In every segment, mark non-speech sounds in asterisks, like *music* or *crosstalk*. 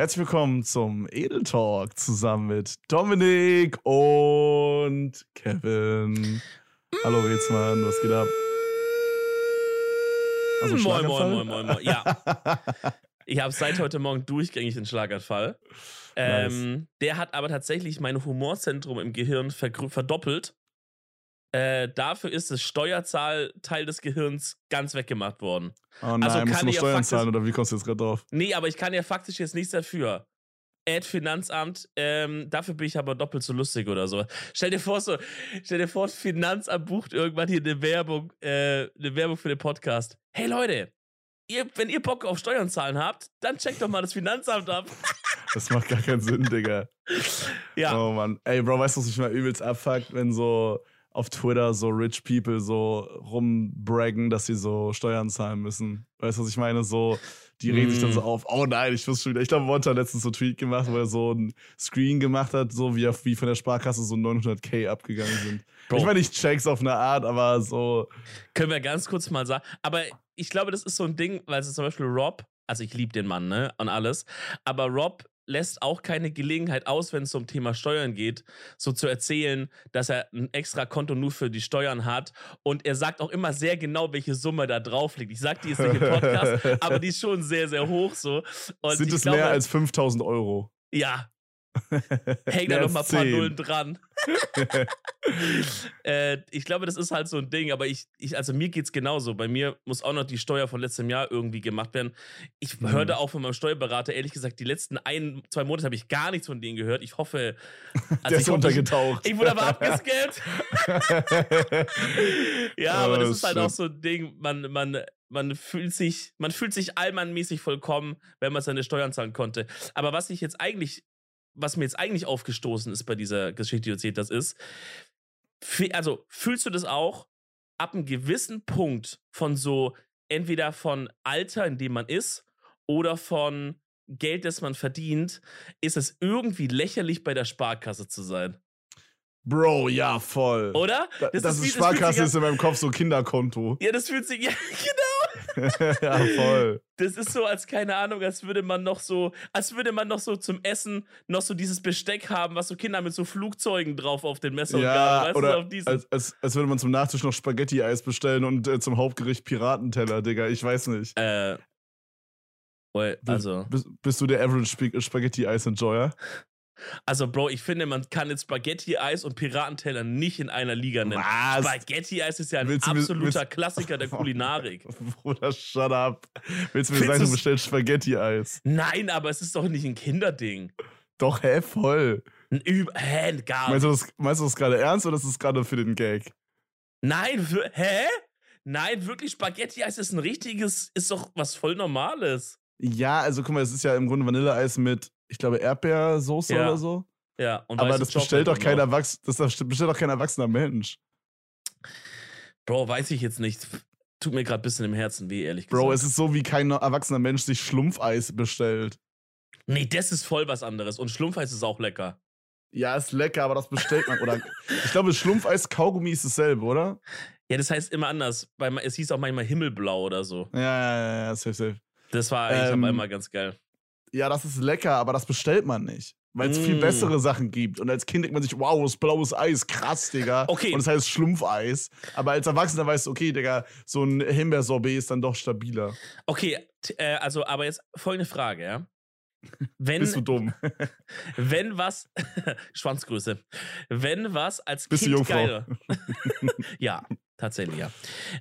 Herzlich willkommen zum Edel Talk zusammen mit Dominik und Kevin. Hallo Rätsmann, was geht ab? Also moin, moin, moin, moin, moin. Ja. ich habe seit heute Morgen durchgängig den Schlaganfall. Ähm, nice. Der hat aber tatsächlich mein Humorzentrum im Gehirn verdoppelt. Äh, dafür ist das Steuerzahlteil des Gehirns ganz weggemacht worden. Oh nein, also musst du noch Steuern faktisch, zahlen oder wie kommst du jetzt gerade drauf? Nee, aber ich kann ja faktisch jetzt nichts dafür. Ad Finanzamt, ähm, dafür bin ich aber doppelt so lustig oder so. Stell dir vor, so, stell dir vor, Finanzamt bucht irgendwann hier eine Werbung, äh, eine Werbung für den Podcast. Hey Leute, ihr, wenn ihr Bock auf Steuern zahlen habt, dann checkt doch mal das Finanzamt ab. *laughs* Das macht gar keinen Sinn, Digga. Ja. Oh Mann. Ey, Bro, weißt du, was mich mal übelst abfuckt, wenn so auf Twitter so Rich People so rumbraggen, dass sie so Steuern zahlen müssen. Weißt du, was ich meine? So, die reden mm. sich dann so mm. auf, oh nein, ich wusste schon wieder. Ich glaube, Monta hat letztens so einen Tweet gemacht, wo er so einen Screen gemacht hat, so wie, wie von der Sparkasse so 900k abgegangen sind. Bro. Ich meine, ich check's auf eine Art, aber so. Können wir ganz kurz mal sagen. Aber ich glaube, das ist so ein Ding, weil es zum Beispiel Rob, also ich liebe den Mann, ne, und alles, aber Rob lässt auch keine Gelegenheit aus, wenn es um Thema Steuern geht, so zu erzählen, dass er ein extra Konto nur für die Steuern hat. Und er sagt auch immer sehr genau, welche Summe da drauf liegt. Ich sag die jetzt nicht im Podcast, *laughs* aber die ist schon sehr, sehr hoch so. Und Sind es mehr als 5000 Euro? Ja, *laughs* Häng da noch mal ein paar Nullen dran. *laughs* äh, ich glaube, das ist halt so ein Ding, aber ich, ich also mir geht es genauso. Bei mir muss auch noch die Steuer von letztem Jahr irgendwie gemacht werden. Ich mhm. hörte auch von meinem Steuerberater, ehrlich gesagt, die letzten ein, zwei Monate habe ich gar nichts von denen gehört. Ich hoffe. *laughs* Also Der ist hoffe, untergetaucht. Ich, ich wurde aber abgescannt. ja, aber das oh, ist halt shit. auch so ein Ding, man, man, man fühlt sich, man fühlt sich allmannmäßig vollkommen, wenn man seine Steuern zahlen konnte. Aber was ich jetzt eigentlich was mir jetzt eigentlich aufgestoßen ist bei dieser Geschichte, die du erzählt hast, ist, also fühlst du das auch ab einem gewissen Punkt von so entweder von Alter, in dem man ist, oder von Geld, das man verdient, ist es irgendwie lächerlich, bei der Sparkasse zu sein. Bro, ja, voll. Oder? Das, das, ist, wie, Sparkasse ist in meinem Kopf so Kinderkonto. Ja, das fühlt sich, *laughs* ja, genau. *laughs* ja, voll. Das ist so, als keine Ahnung, als würde man noch so, als würde man noch so zum Essen noch so dieses Besteck haben, was so Kinder mit so Flugzeugen drauf auf den Messer ja, weißt oder du, als, als, als würde man zum Nachtisch noch Spaghetti-Eis bestellen und äh, zum Hauptgericht Piratenteller, Digga. Ich weiß nicht. Äh. Well, also. Bist, bist, du der Average Spaghetti-Eis-Enjoyer? Also, Bro, ich finde, man kann jetzt Spaghetti-Eis und Piratenteller nicht in einer Liga nennen. Spaghetti-Eis ist ja ein willst absoluter willst, Klassiker der *laughs* Kulinarik. Bruder, shut up. Willst du mir sagen, du bestellst Spaghetti-Eis? Nein, aber es ist doch nicht ein Kinderding. Doch, hä, voll. Über hä, gar nicht. Meinst du das, meinst du das gerade ernst oder ist das gerade für den Gag? Nein, hä? Nein, wirklich, Spaghetti-Eis ist ein richtiges, ist doch was voll Normales. Ja, also guck mal, es ist ja im Grunde Vanilleeis mit ich glaube, Erdbeersoße ja. oder so. Ja, und Aber das bestellt, doch kein Erwachs das bestellt doch kein erwachsener Mensch. Bro, weiß ich jetzt nicht. Tut mir gerade ein bisschen im Herzen weh, ehrlich gesagt. Bro, es ist so, wie kein erwachsener Mensch sich Schlumpfeis bestellt. Nee, das ist voll was anderes. Und Schlumpfeis ist auch lecker. Ja, ist lecker, aber das bestellt man. oder *laughs* ich glaube, Schlumpfeis, Kaugummi ist dasselbe, oder? Ja, das heißt immer anders. Weil es hieß auch manchmal Himmelblau oder so. Ja, ja, ja, ja safe, safe. Das war eigentlich ähm, einmal ganz geil ja, das ist lecker, aber das bestellt man nicht. Weil es mm. viel bessere Sachen gibt. Und als Kind denkt man sich, wow, das blaues Eis, krass, Digga. *laughs* Okay. Und es das heißt Schlumpfeis. Aber als Erwachsener weißt du, okay, Digga, so ein Himbeersorbet ist dann doch stabiler. Okay, äh, also, aber jetzt folgende Frage, ja. Wenn, Bist du dumm? *laughs* wenn was, *laughs* Schwanzgröße, wenn was als Bist Kind du Jungfrau? geil Ja, tatsächlich, ja.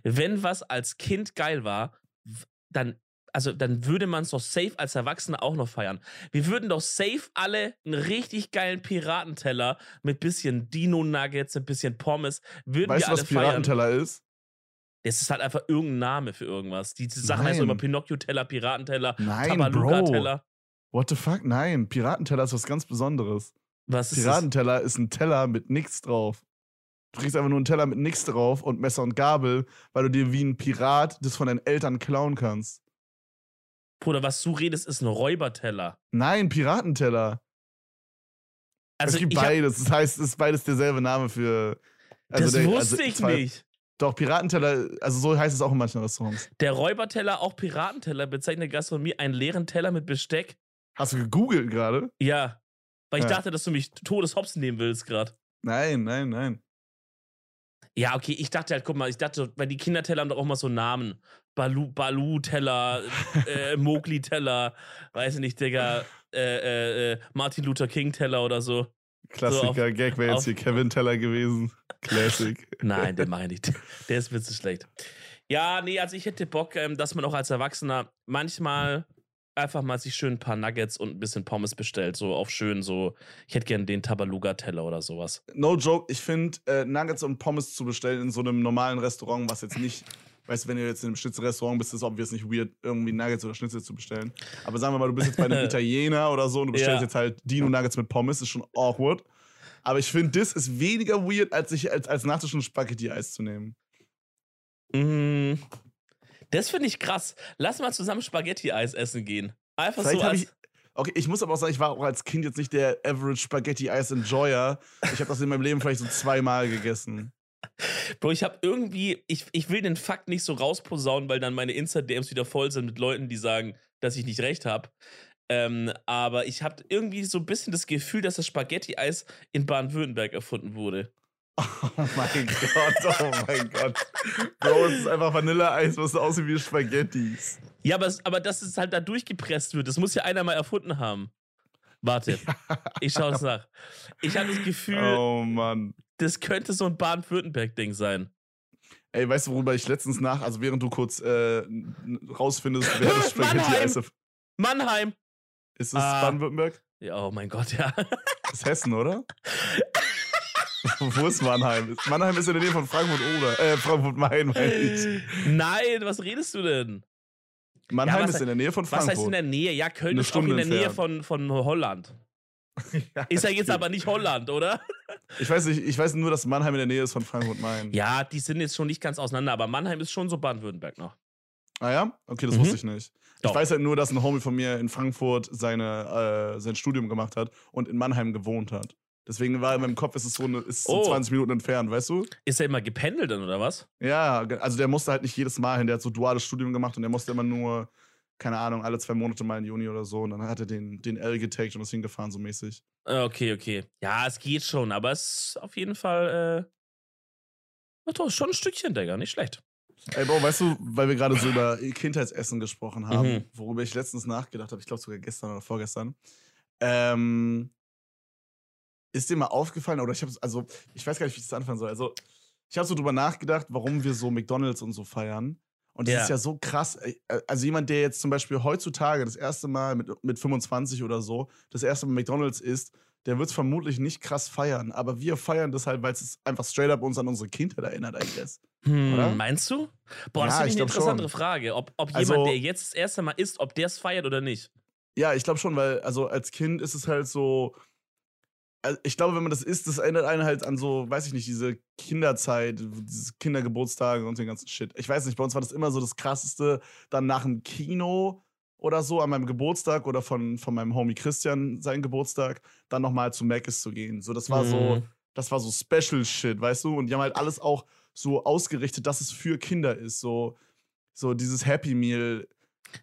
Wenn was als Kind geil war, dann also dann würde man es doch safe als Erwachsener auch noch feiern. Wir würden doch safe alle einen richtig geilen Piratenteller mit bisschen Dino-Nuggets, ein bisschen Pommes, würden weißt wir du, was Piratenteller feiern. ist? Das ist halt einfach irgendein Name für irgendwas. Die Sachen heißen immer Pinocchio-Teller, Piratenteller, Tabaluga-Teller. What the fuck? Nein, Piratenteller ist was ganz Besonderes. Was ist Piratenteller ist ein Teller mit nichts drauf. Du kriegst einfach nur einen Teller mit nichts drauf und Messer und Gabel, weil du dir wie ein Pirat das von deinen Eltern klauen kannst. Bruder, was du redest, ist ein Räuberteller. Nein, Piratenteller. Also es gibt beides. Das heißt, es ist beides derselbe Name für. Also das der, wusste also ich zwei, nicht. Doch, Piratenteller, also so heißt es auch in manchen Restaurants. Der Räuberteller, auch Piratenteller, bezeichnet Gastronomie einen leeren Teller mit Besteck. Hast du gegoogelt gerade? Ja. Weil ich ja. dachte, dass du mich Todeshops nehmen willst gerade. Nein, nein, nein. Ja, okay, ich dachte halt, guck mal, ich dachte, weil die Kinderteller haben doch auch mal so Namen. Balu, Balu-Teller, äh, *laughs* Mowgli-Teller, weiß ich nicht, Digga, äh, äh, äh Martin Luther King-Teller oder so. Klassiker, so auf, Gag wäre jetzt hier Kevin Teller gewesen. Classic. *laughs* Nein, den meine ich nicht. Der ist witzig schlecht. Ja, nee, also ich hätte Bock, ähm, dass man auch als Erwachsener manchmal einfach mal sich schön ein paar Nuggets und ein bisschen Pommes bestellt. So auf schön, so, ich hätte gerne den Tabaluga-Teller oder sowas. No joke, ich finde, äh, Nuggets und Pommes zu bestellen in so einem normalen Restaurant, was jetzt nicht, weißt du, wenn du jetzt in einem Schnitzelrestaurant bist, ist es nicht weird, irgendwie Nuggets oder Schnitzel zu bestellen. Aber sagen wir mal, du bist jetzt bei einem *laughs* Italiener oder so und du bestellst ja. jetzt halt Dino-Nuggets mit Pommes, ist schon awkward. Aber ich finde, das ist weniger weird, als sich als, als Nachtisch ein Spaghetti-Eis zu nehmen. Mm, das finde ich krass. Lass mal zusammen Spaghetti-Eis essen gehen. Einfach Vielleicht so als... Ich, okay, ich muss aber auch sagen, ich war auch als Kind jetzt nicht der Average Spaghetti-Eis-Enjoyer. Ich habe das in meinem Leben vielleicht so zweimal gegessen. *laughs* Bro, ich habe irgendwie, ich, ich will den Fakt nicht so rausposaunen, weil dann meine Insta-DMs wieder voll sind mit Leuten, die sagen, dass ich nicht recht habe. Ähm, aber ich habe irgendwie so ein bisschen das Gefühl, dass das Spaghetti-Eis in Baden-Württemberg erfunden wurde. Oh mein Gott, oh mein Gott. Bro, es ist einfach Vanilleeis, was so aussieht wie Spaghettis. Ja, aber, aber dass es halt da durchgepresst wird, das muss ja einer mal erfunden haben. Warte, ich schaue es nach. Ich habe das Gefühl, oh Mann. das könnte so ein Baden-Württemberg-Ding sein. Ey, weißt du, worüber ich letztens nach, also während du kurz äh, rausfindest, wer das *laughs* Spaghetti-Eis Mannheim. Mannheim! Ist das ah. Baden-Württemberg? Ja, oh mein Gott, ja. Das ist Hessen, oder? *laughs* *laughs* Wo ist Mannheim? Mannheim ist in der Nähe von Frankfurt oder äh, Frankfurt Main, meine ich. Nein, was redest du denn? Mannheim ja, ist in der Nähe von Frankfurt. Was heißt in der Nähe? Ja, Köln Eine ist Stunde auch in der entfernt. Nähe von, von Holland. *laughs* ja, ist ja jetzt aber nicht Holland, oder? Ich weiß nicht, ich weiß nur, dass Mannheim in der Nähe ist von Frankfurt Main. Ja, die sind jetzt schon nicht ganz auseinander, aber Mannheim ist schon so Baden-Württemberg noch. Ah ja? Okay, das mhm. wusste ich nicht. Doch. Ich weiß halt nur, dass ein Homie von mir in Frankfurt seine, äh, sein Studium gemacht hat und in Mannheim gewohnt hat. Deswegen war in meinem Kopf, ist es so, eine, ist so oh. 20 Minuten entfernt, weißt du? Ist er immer gependelt dann, oder was? Ja, also der musste halt nicht jedes Mal hin. Der hat so duales Studium gemacht und der musste immer nur, keine Ahnung, alle zwei Monate mal in Juni oder so. Und dann hat er den, den L getaggt und ist hingefahren, so mäßig. Ah, okay, okay. Ja, es geht schon, aber es ist auf jeden Fall, äh, doch, schon ein Stückchen, Digga, nicht schlecht. Ey, Bro, weißt du, weil wir gerade so über Kindheitsessen gesprochen haben, mhm. worüber ich letztens nachgedacht habe, ich glaube sogar gestern oder vorgestern. Ähm, ist dir mal aufgefallen, oder ich habe also, ich weiß gar nicht, wie ich das anfangen soll. Also, ich habe so drüber nachgedacht, warum wir so McDonalds und so feiern. Und das ja. ist ja so krass. Äh, also jemand, der jetzt zum Beispiel heutzutage das erste Mal mit, mit 25 oder so, das erste Mal McDonalds isst, der wird es vermutlich nicht krass feiern. Aber wir feiern das halt, weil es einfach straight up uns an unsere Kindheit erinnert, I guess. Hm, oder? Meinst du? Boah, das ja, ist eine interessante schon. Frage. Ob, ob also, jemand, der jetzt das erste Mal isst, ob der es feiert oder nicht. Ja, ich glaube schon, weil also als Kind ist es halt so, also, ich glaube, wenn man das isst, das erinnert einen halt an so, weiß ich nicht, diese Kinderzeit, diese Kindergeburtstage und den ganzen Shit. Ich weiß nicht, bei uns war das immer so das Krasseste, dann nach dem Kino oder so an meinem Geburtstag oder von, von meinem Homie Christian seinen Geburtstag, dann nochmal zu Mc's zu gehen. So, das war mhm. so, das war so Special Shit, weißt du? Und die haben halt alles auch so ausgerichtet, dass es für Kinder ist. So, so dieses Happy Meal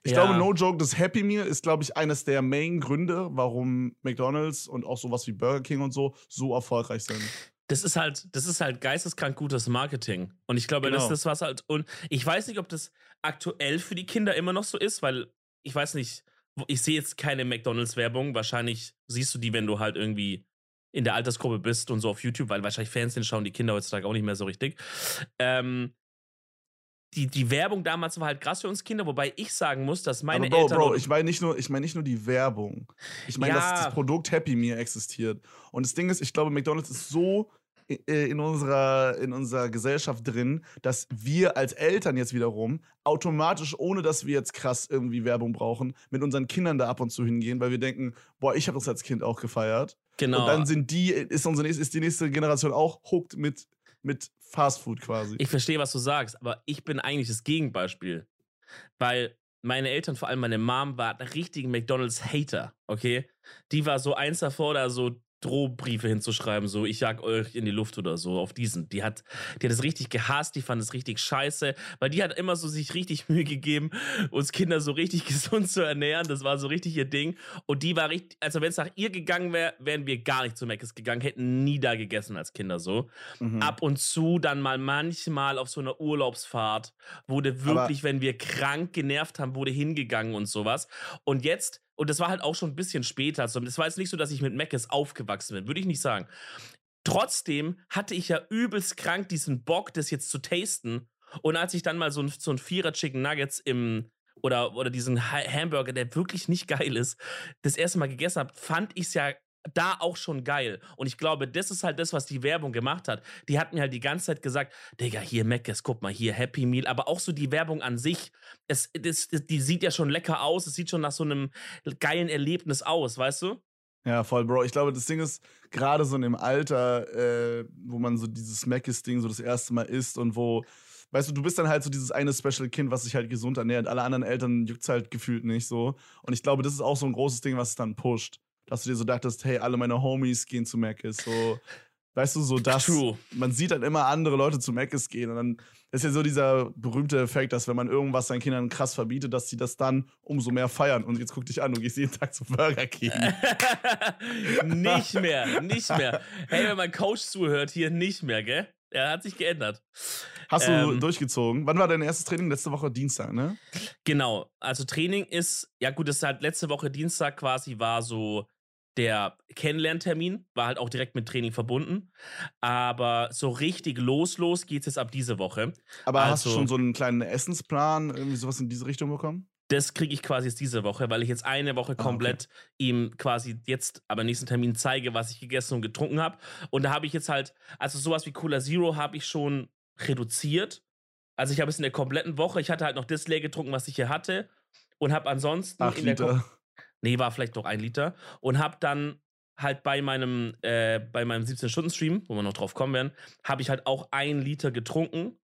ich ja. glaube, no joke, das Happy Meal ist, glaube ich, eines der Main Gründe, warum McDonalds und auch sowas wie Burger King und so so erfolgreich sind. Das ist halt, das ist halt geisteskrank gutes Marketing. Und ich glaube, genau. das ist das, was halt. Und ich weiß nicht, ob das aktuell für die Kinder immer noch so ist, weil ich weiß nicht, ich sehe jetzt keine McDonalds-Werbung. Wahrscheinlich siehst du die, wenn du halt irgendwie in der Altersgruppe bist und so auf YouTube, weil wahrscheinlich Fernsehen schauen die Kinder heutzutage auch nicht mehr so richtig. Ähm, die, die Werbung damals war halt krass für uns Kinder, wobei ich sagen muss, dass meine Aber Bro, Eltern. Bro, ich meine nicht, nur, ich mein nicht nur die Werbung. Ich meine, ja. dass das Produkt Happy Meal existiert. Und das Ding ist, ich glaube, McDonalds ist so äh, in unserer, in unserer Gesellschaft drin, dass wir als Eltern jetzt wiederum automatisch, ohne dass wir jetzt krass irgendwie Werbung brauchen, mit unseren Kindern da ab und zu hingehen, weil wir denken, boah, ich habe das als Kind auch gefeiert. Genau. Und dann sind die, ist, unsere, ist die nächste Generation auch hooked mit mit Fast Food quasi. Ich verstehe, was du sagst, aber ich bin eigentlich das Gegenbeispiel. Weil meine Eltern, vor allem meine Mom, war der richtige McDonalds-Hater, okay? Die war so eins davor, da so Drohbriefe hinzuschreiben, so ich jag euch in die Luft oder so, auf diesen. Die hat, die hat es richtig gehasst, die fand es richtig scheiße, weil die hat immer so sich richtig Mühe gegeben, uns Kinder so richtig *laughs* gesund zu ernähren. Das war so richtig ihr Ding. Und die war richtig, also wenn es nach ihr gegangen wäre, wären wir gar nicht zu Meckes gegangen, hätten nie da gegessen als Kinder so. Mhm. Ab und zu dann mal manchmal auf so einer Urlaubsfahrt wurde wirklich, Aber wenn wir krank genervt haben, wurde hingegangen und sowas. Und jetzt und das war halt auch schon ein bisschen später. Also, das war jetzt nicht so, dass ich mit Meckes aufgewachsen bin, würde ich nicht sagen. Trotzdem hatte ich ja übelst krank diesen Bock, das jetzt zu tasten. Und als ich dann mal so ein, so ein Vierer Chicken Nuggets im, oder, oder diesen Hamburger, der wirklich nicht geil ist, das erste Mal gegessen habe, fand ich es ja da auch schon geil. Und ich glaube, das ist halt das, was die Werbung gemacht hat. Die hat mir halt die ganze Zeit gesagt, Digga, hier Meckes, guck mal, hier Happy Meal, aber auch so die Werbung an sich, es, das, die sieht ja schon lecker aus, es sieht schon nach so einem geilen Erlebnis aus, weißt du? Ja, voll, Bro. Ich glaube, das Ding ist, gerade so in dem Alter, äh, wo man so dieses Meckes-Ding so das erste Mal isst und wo, weißt du, du bist dann halt so dieses eine Special Kind, was sich halt gesund ernährt. Alle anderen Eltern juckt es halt gefühlt nicht so. Und ich glaube, das ist auch so ein großes Ding, was es dann pusht dass du dir so dachtest, hey, alle meine Homies gehen zu Mc's. So, weißt du, so *laughs* das. True. Man sieht dann immer andere Leute zu Mc's gehen. Und dann ist ja so dieser berühmte Effekt, dass wenn man irgendwas seinen Kindern krass verbietet, dass sie das dann umso mehr feiern. Und jetzt guck dich an, du gehst jeden Tag zu Burger King. *laughs* nicht mehr, nicht mehr. Hey, wenn mein Coach zuhört, hier nicht mehr, gell? Er hat sich geändert. Hast du ähm, durchgezogen? Wann war dein erstes Training? Letzte Woche Dienstag, ne? Genau. Also Training ist, ja gut, das ist halt letzte Woche Dienstag quasi war so der Kennenlerntermin war halt auch direkt mit Training verbunden. Aber so richtig los, los geht es jetzt ab diese Woche. Aber also, hast du also schon so einen kleinen Essensplan, irgendwie sowas in diese Richtung bekommen? Das kriege ich quasi jetzt diese Woche, weil ich jetzt eine Woche komplett ah, okay. ihm quasi jetzt aber nächsten Termin zeige, was ich gegessen und getrunken habe. Und da habe ich jetzt halt, also sowas wie Cola Zero habe ich schon reduziert. Also ich habe es in der kompletten Woche, ich hatte halt noch das leer getrunken, was ich hier hatte. Und habe ansonsten Ach, in der nee, war vielleicht doch ein Liter. Und habe dann halt bei meinem, äh, bei meinem 17-Stunden-Stream, wo wir noch drauf kommen werden, habe ich halt auch ein Liter getrunken.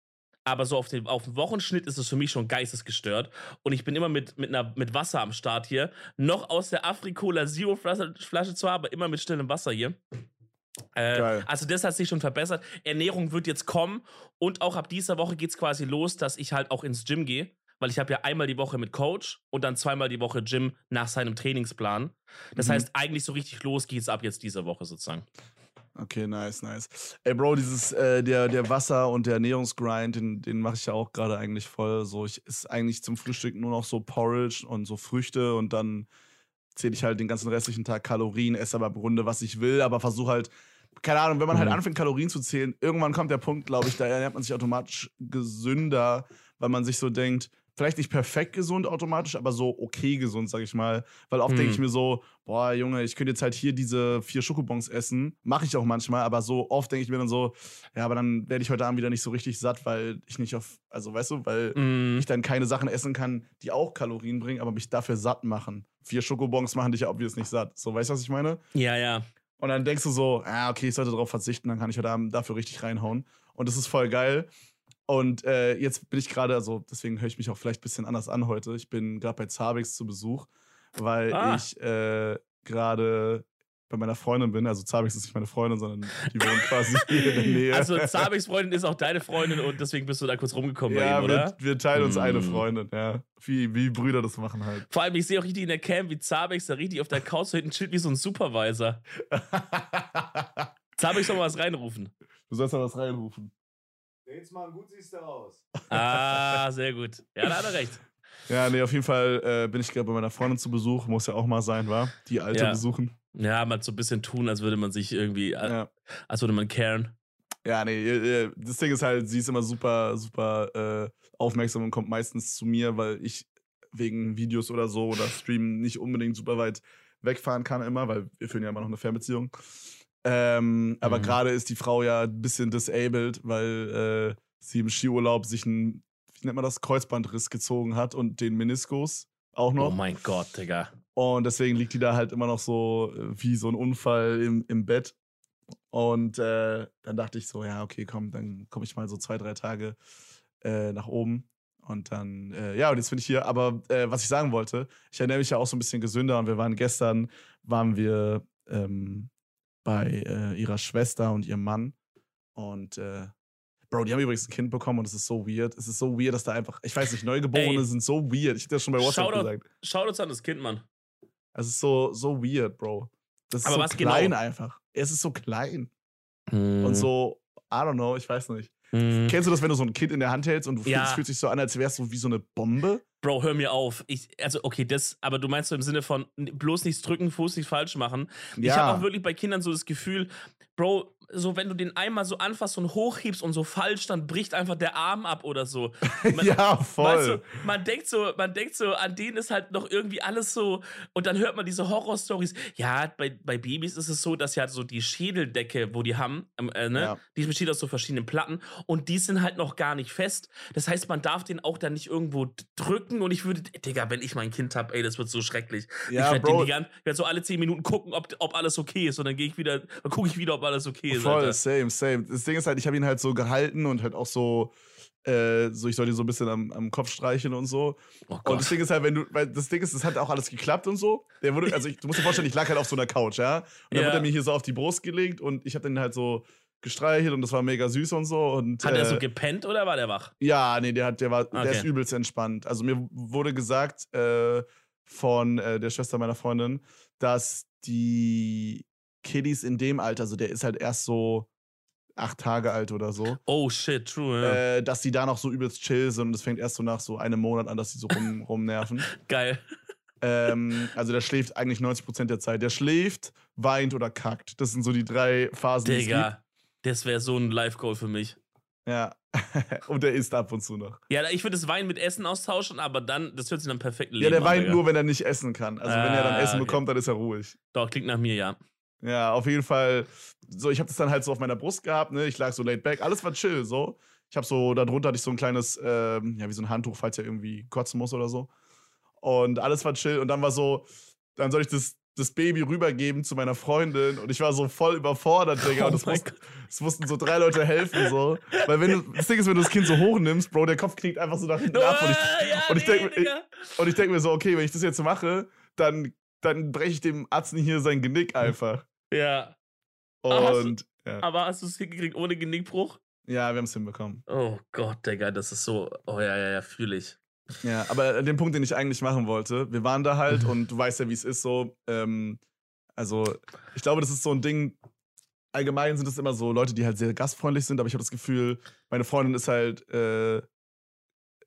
Aber so auf den, auf den Wochenschnitt ist es für mich schon geistesgestört. Und ich bin immer mit, mit, einer, mit Wasser am Start hier. Noch aus der Afrikola Zero Flasche, Flasche zwar, aber immer mit stillem Wasser hier. Äh, also das hat sich schon verbessert. Ernährung wird jetzt kommen und auch ab dieser Woche geht es quasi los, dass ich halt auch ins Gym gehe weil ich habe ja einmal die Woche mit Coach und dann zweimal die Woche Gym nach seinem Trainingsplan. Das mhm. heißt, eigentlich so richtig los geht's ab jetzt diese Woche sozusagen. Okay, nice, nice. Ey, Bro, dieses, äh, der, der Wasser- und der Ernährungsgrind, den, den mache ich ja auch gerade eigentlich voll. So, ich ist eigentlich zum Frühstück nur noch so Porridge und so Früchte und dann zähle ich halt den ganzen restlichen Tag Kalorien, esse aber im Grunde, was ich will, aber versuche halt, keine Ahnung, wenn man halt mhm. anfängt, Kalorien zu zählen, irgendwann kommt der Punkt, glaube ich, da ernährt man sich automatisch gesünder, weil man sich so denkt, vielleicht nicht perfekt gesund automatisch, aber so okay gesund, sag ich mal. Weil oft hm. denke ich mir so, boah, Junge, ich könnte jetzt halt hier diese vier Schokobons essen. Mache ich auch manchmal, aber so oft denke ich mir dann so, ja, aber dann werde ich heute Abend wieder nicht so richtig satt, weil ich nicht auf, also weißt du, weil mm. ich dann keine Sachen essen kann, die auch Kalorien bringen, aber mich dafür satt machen. Vier Schokobons machen dich ja obvious nicht satt. So, weißt du, was ich meine? Ja, ja. Und dann denkst du so, ja, okay, ich sollte darauf verzichten, dann kann ich heute Abend dafür richtig reinhauen. Und das ist voll geil. Und äh, jetzt bin ich gerade, also deswegen höre ich mich auch vielleicht ein bisschen anders an heute. Ich bin gerade bei Zabix zu Besuch, weil ah. ich äh, gerade bei meiner Freundin bin. Also Zabix ist nicht meine Freundin, sondern die wohnt *laughs* quasi hier in der Nähe. Also Zabix Freundin ist auch deine Freundin und deswegen bist du da kurz rumgekommen ja, bei ihm, oder? Wir, wir teilen uns mm. eine Freundin, ja. Wie, wie Brüder das machen halt. Vor allem, ich sehe auch richtig in der Cam, wie Zabix da richtig auf der Couch hinten chillt wie so ein Supervisor. *laughs* Zabix soll mal was reinrufen. Du sollst mal was reinrufen. Dezmann, gut siehst du aus. Ah, sehr gut. Ja, da hat er recht. Ja, nee, auf jeden Fall äh, bin ich gerade bei meiner Freundin zu Besuch. Muss ja auch mal sein, wa? Die alte ja. besuchen. Ja, mal so ein bisschen tun, als würde man sich irgendwie, äh, ja. als würde man caren. Ja, nee, das Ding ist halt, sie ist immer super, super äh, aufmerksam und kommt meistens zu mir, weil ich wegen Videos oder so oder Streamen nicht unbedingt super weit wegfahren kann immer, weil wir führen ja immer noch eine Fernbeziehung. Ähm, aber mhm. gerade ist die Frau ja ein bisschen disabled, weil äh, sie im Skiurlaub sich ein, wie nennt man das, Kreuzbandriss gezogen hat und den Meniskus auch noch. Oh mein Gott, Digga. Und deswegen liegt die da halt immer noch so äh, wie so ein Unfall im, im Bett. Und äh, dann dachte ich so, ja, okay, komm, dann komme ich mal so zwei, drei Tage äh, nach oben. Und dann, äh, ja, und jetzt bin ich hier. Aber äh, was ich sagen wollte, ich ernähre mich ja auch so ein bisschen gesünder. Und wir waren gestern, waren wir ähm, bei äh, ihrer Schwester und ihrem Mann. Und äh, Bro, die haben übrigens ein Kind bekommen und es ist so weird. Es ist so weird, dass da einfach, ich weiß nicht, Neugeborene Ey, sind so weird. Ich hätte das schon bei WhatsApp Shoutout, gesagt. Schaut uns an das Kind, Mann. Es ist so, so weird, Bro. Das ist Aber so was klein genau? einfach. Es ist so klein. Hm. Und so, I don't know, ich weiß nicht. Hm. Kennst du das, wenn du so ein Kind in der Hand hältst und du Ja. fühlst, es fühlt sich so an, als wärst du wie so eine Bombe? Bro, hör mir auf. Ich, also, okay, das, aber du meinst so im Sinne von bloß nichts drücken, Fuß nicht falsch machen. Ich Ja. habe auch wirklich bei Kindern so das Gefühl, Bro, so wenn du den einmal so anfasst und hochhebst und so falsch, dann bricht einfach der Arm ab oder so. *laughs* Man, ja, voll. Weißt du, man denkt so, man denkt so, an denen ist halt noch irgendwie alles so. Und dann hört man diese Horrorstories. Ja, bei, bei Babys ist es so, dass ja so die Schädeldecke, wo die haben, ähm, äh, ne, Ja. die besteht aus so verschiedenen Platten und die sind halt noch gar nicht fest. Das heißt, man darf den auch dann nicht irgendwo drücken. Und ich würde, Digga, wenn ich mein Kind hab, ey, das wird so schrecklich. Ja, ich werde werd so alle zehn Minuten gucken, ob, ob alles okay ist. Und dann gehe ich wieder, dann gucke ich wieder, ob alles okay ist. Voll, Alter. same, same. Das Ding ist halt, ich habe ihn halt so gehalten und halt auch so, äh, so ich soll ihn so ein bisschen am, am Kopf streicheln und so. Oh Und das. Ding ist halt, wenn du, weil das Ding ist, es hat auch alles geklappt und so. Der wurde, also ich, du musst dir vorstellen, ich lag halt auf so einer Couch, ja. Und dann Ja. wurde er mir hier so auf die Brust gelegt und ich habe den halt so gestreichelt und das war mega süß und so. Und, Hat er äh, so gepennt oder war der wach? Ja, nee, der hat, der war, der Okay. ist übelst entspannt. Also mir wurde gesagt äh, von äh, der Schwester meiner Freundin, dass die Kiddies in dem Alter, also der ist halt erst so acht Tage alt oder so, Oh shit, true. Ja. äh, dass die da noch so übelst chill sind und es fängt erst so nach so einem Monat an, dass die so rum, *laughs* rumnerven. Geil. ähm, also der schläft eigentlich 90% der Zeit. Der schläft, weint oder kackt. Das sind so die drei Phasen. Digga, das wäre so ein Live-Goal für mich. Ja. *laughs* und der isst ab und zu noch. Ja, ich würde das Wein mit Essen austauschen, aber dann, das hört sich dann perfekt Ja, der weint nur, wenn er nicht essen kann. Also wenn er dann Ah, Essen okay. bekommt, dann ist er ruhig. Doch, klingt nach mir, ja. Ja, auf jeden Fall. So, ich habe das dann halt so auf meiner Brust gehabt, ne? Ich lag so laid back, alles war chill, so. Ich habe so, darunter hatte ich so ein kleines, ähm, ja, wie so ein Handtuch, falls er irgendwie kotzen muss oder so. Und alles war chill. Und dann war so, dann soll ich das, das Baby rübergeben zu meiner Freundin und ich war so voll überfordert, Digga. Oh und es, mussten, mussten so drei Leute helfen, so. Weil wenn du, das Ding ist, wenn du das Kind so hochnimmst, Bro, der Kopf knickt einfach so nach hinten ab. Und ich, Ah, ja, und ich nee, denk- Digga. und ich denke mir so, okay, wenn ich das jetzt mache, dann, dann breche ich dem Arzt nicht hier sein Genick einfach. Ja. Ah, Und ja, Aber hast du es hingekriegt ohne Genickbruch? ja wir haben es hinbekommen. Oh Gott, Digga, das ist so. Oh ja, ja, ja, fühle ich. Ja, aber den Punkt, den ich eigentlich machen wollte, wir waren da halt und du weißt ja, wie es ist so. Ähm, also, ich glaube, das ist so ein Ding. Allgemein sind es immer so Leute, die halt sehr gastfreundlich sind, aber ich habe das Gefühl, meine Freundin ist halt äh,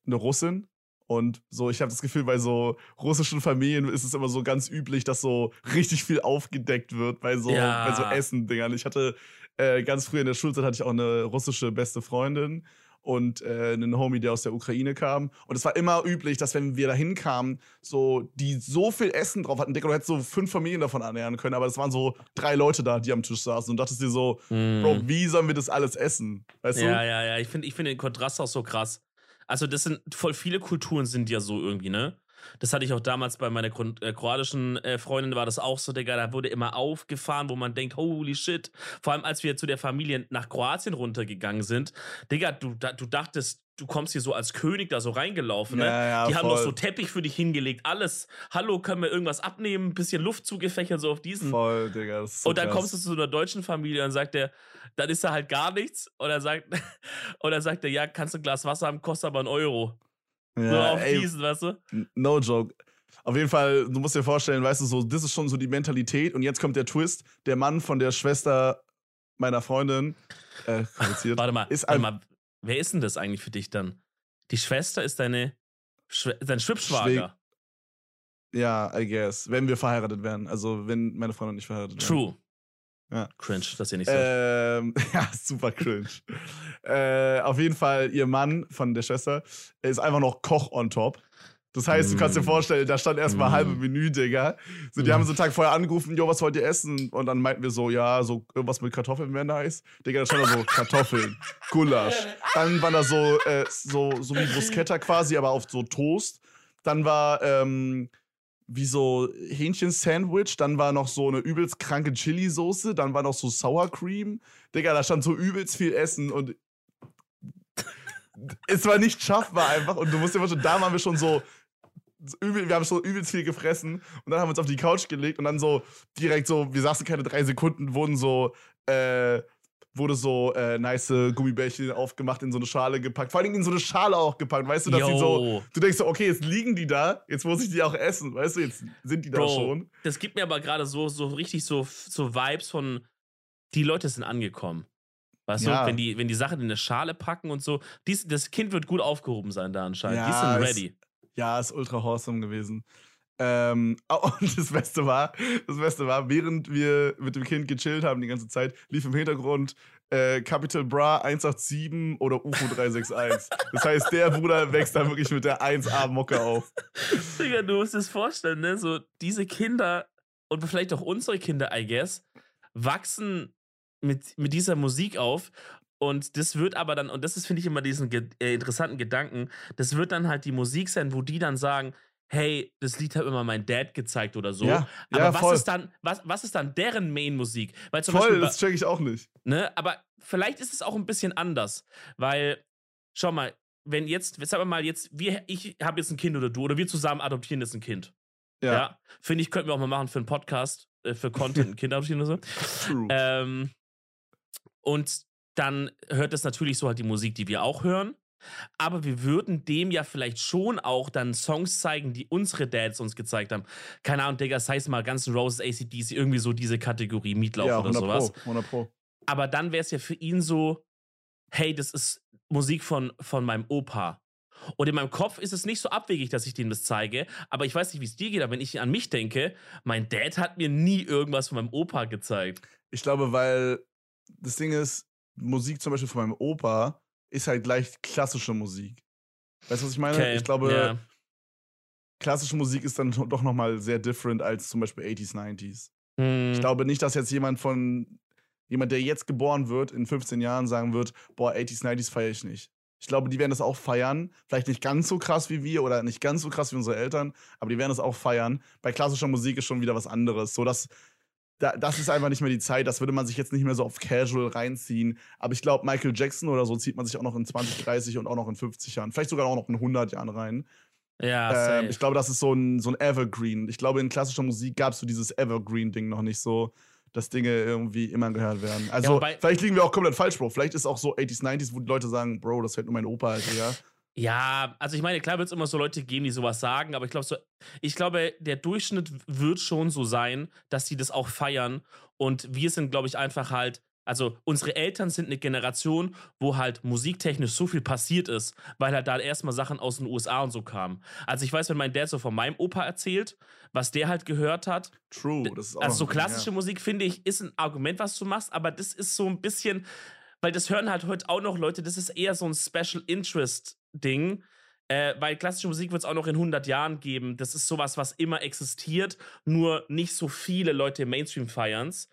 eine Russin. Und so, ich habe das Gefühl, bei so russischen Familien ist es immer so ganz üblich, dass so richtig viel aufgedeckt wird bei so, Ja. bei so Essen-Dingern. Ich hatte äh, ganz früh in der Schulzeit hatte ich auch eine russische beste Freundin und äh, einen Homie, der aus der Ukraine kam. Und es war immer üblich, dass wenn wir da hinkamen, so die so viel Essen drauf hatten, Digga, du hättest so fünf Familien davon ernähren können, aber es waren so drei Leute da, die am Tisch saßen und dachtest dir so, Bro, wie sollen wir das alles essen? Weißt. Ja, du? ja, ja. Ich finde ich find den Kontrast auch so krass. Also, das sind voll viele Kulturen sind ja so irgendwie, ne? Das hatte ich auch damals bei meiner äh, kroatischen äh, Freundin, war das auch so, Digga. Da wurde immer aufgefahren, wo man denkt, holy shit. Vor allem, als wir zu der Familie nach Kroatien runtergegangen sind. Digga, du, du dachtest, du kommst hier so als König da so reingelaufen, ne? Ja, ja, Die haben noch voll. so Teppich für dich hingelegt, alles. Hallo, können wir irgendwas abnehmen? Ein bisschen Luft zugefächert, so auf diesen. Voll, Digga. So Und dann krass. kommst du zu einer deutschen Familie und sagt der, dann ist da halt gar nichts. Und dann sagt, *laughs* und dann sagt er, ja, kannst du ein Glas Wasser haben, kostet aber einen Euro. so ja, auf ey, diesen, weißt du? No joke. Auf jeden Fall, du musst dir vorstellen, weißt du, so, das ist schon so die Mentalität. Und jetzt kommt der Twist. Der Mann von der Schwester meiner Freundin, äh, Warte mal, ist warte mal, wer ist denn das eigentlich für dich dann? Die Schwester ist deine, Schwe dein Schwibschwager. ja, I guess, wenn wir verheiratet wären. Also, wenn meine Freundin nicht verheiratet. True. Ja. Cringe, dass ihr nicht so. Ähm, *laughs* ja, super cringe. äh, auf jeden Fall, ihr Mann von der Schwester ist einfach noch Koch on top. Das heißt, du kannst dir Mm. vorstellen, da stand erstmal Mm. halbe Menü, Digga. So, die Mm. haben so einen Tag vorher angerufen, jo, was wollt ihr essen? Und dann meinten wir so, ja, so irgendwas mit Kartoffeln wäre nice. Digga, da stand da so *laughs* Kartoffeln, Gulasch. Dann war da so, äh, so, so wie Bruschetta quasi, aber auf so Toast. Dann war, ähm, wie so Hähnchen-Sandwich, dann war noch so eine übelst kranke Chili-Soße, dann war noch so Sour Cream. Digga, da stand so übelst viel Essen und *laughs* es war nicht schaffbar einfach. Und du musst dir vorstellen, da waren wir schon so übel, wir haben schon übelst viel gefressen und dann haben wir uns auf die Couch gelegt und dann so direkt so, wir saßen keine drei Sekunden, wurden so, äh, wurde so äh, nice Gummibärchen aufgemacht, in so eine Schale gepackt. Vor allem in so eine Schale auch gepackt, weißt du, dass Yo. die so, du denkst so, okay, jetzt liegen die da, jetzt muss ich die auch essen, weißt du, jetzt sind die da Bro, schon. das gibt mir aber gerade so, so richtig so, so Vibes von, die Leute sind angekommen. Weißt Ja. du, wenn die, wenn die Sachen in eine Schale packen und so, dies, das Kind wird gut aufgehoben sein da anscheinend. Ja, die sind ready. Ja, ist ultra awesome gewesen. Ähm, oh, *laughs* und das Beste war, das Beste war, während wir mit dem Kind gechillt haben die ganze Zeit, lief im Hintergrund äh, Capital Bra 187 oder UFO 361. Das heißt, der Bruder wächst da wirklich mit der 1A-Mucke auf. *laughs* Digga, du musst es vorstellen, ne? So, diese Kinder und vielleicht auch unsere Kinder, I guess, wachsen mit, mit dieser Musik auf. Und das wird aber dann, und das ist, finde ich, immer diesen ge äh, interessanten Gedanken, das wird dann halt die Musik sein, wo die dann sagen, hey, das Lied hat immer mein Dad gezeigt oder so. Ja, aber ja, was voll. ist dann, was, was ist dann deren Main-Musik? Weil zum Voll, Beispiel, bei- das check ich auch nicht. Ne? Aber vielleicht ist es auch ein bisschen anders, weil, schau mal, wenn jetzt, sagen wir mal jetzt, wir, ich habe jetzt ein Kind oder du, oder wir zusammen adoptieren jetzt ein Kind. Ja, Ja. Finde ich, könnten wir auch mal machen für einen Podcast, äh, für Content, ein *laughs* Kind adoptieren oder so. true. Ähm, und dann hört es natürlich so halt die Musik, die wir auch hören. Aber wir würden dem ja vielleicht schon auch dann Songs zeigen, die unsere Dads uns gezeigt haben. Keine Ahnung, Digga, das heißt mal Guns N' Roses, ACDC, irgendwie so diese Kategorie, Mietlauf ja, oder 100 sowas. Pro, 100 Pro. Aber dann wäre es ja für ihn so, hey, das ist Musik von, von meinem Opa. Und in meinem Kopf ist es nicht so abwegig, dass ich dem das zeige. Aber ich weiß nicht, wie es dir geht, aber wenn ich an mich denke, mein Dad hat mir nie irgendwas von meinem Opa gezeigt. Ich glaube, weil das Ding ist, Musik zum Beispiel von meinem Opa ist halt gleich klassische Musik. Weißt du, was ich meine? Okay, Ich glaube, ja. klassische Musik ist dann doch nochmal sehr different als zum Beispiel 80s, 90s. Hm, Ich glaube nicht, dass jetzt jemand von, jemand, der jetzt geboren wird, in 15 Jahren sagen wird, boah, 80s, 90s feiere ich nicht. Ich glaube, die werden das auch feiern. Vielleicht nicht ganz so krass wie wir oder nicht ganz so krass wie unsere Eltern, aber die werden das auch feiern. Bei klassischer Musik ist schon wieder was anderes. So, dass, da, das ist einfach nicht mehr die Zeit. Das würde man sich jetzt nicht mehr so auf Casual reinziehen. Aber ich glaube, Michael Jackson oder so zieht man sich auch noch in 20, 30 und auch noch in 50 Jahren. Vielleicht sogar auch noch in 100 Jahren rein. ja, Ähm, ich glaube, das ist so ein, so ein Evergreen. Ich glaube, in klassischer Musik gab es so dieses Evergreen-Ding noch nicht so, dass Dinge irgendwie immer gehört werden. Also, wobei- vielleicht liegen wir auch komplett falsch, Bro. Vielleicht ist auch so 80s, 90s, wo die Leute sagen, Bro, das hört nur mein Opa, Alter, ja. Ja, also ich meine, klar wird es immer so Leute geben, die sowas sagen, aber ich glaube so, ich glaube, der Durchschnitt wird schon so sein, dass sie das auch feiern. Und wir sind, glaube ich, einfach halt, also unsere Eltern sind eine Generation, wo halt musiktechnisch so viel passiert ist, weil halt da erstmal Sachen aus den USA und so kamen. Also ich weiß, wenn mein Dad so von meinem Opa erzählt, was der halt gehört hat, True. Das ist auch also so klassische Musik, finde ich, ist ein Argument, was du machst, aber das ist so ein bisschen, weil das hören halt heute auch noch Leute, das ist eher so ein Special Interest Ding. Äh, weil klassische Musik wird es auch noch in 100 Jahren geben. Das ist sowas, was immer existiert, nur nicht so viele Leute im Mainstream feiern's.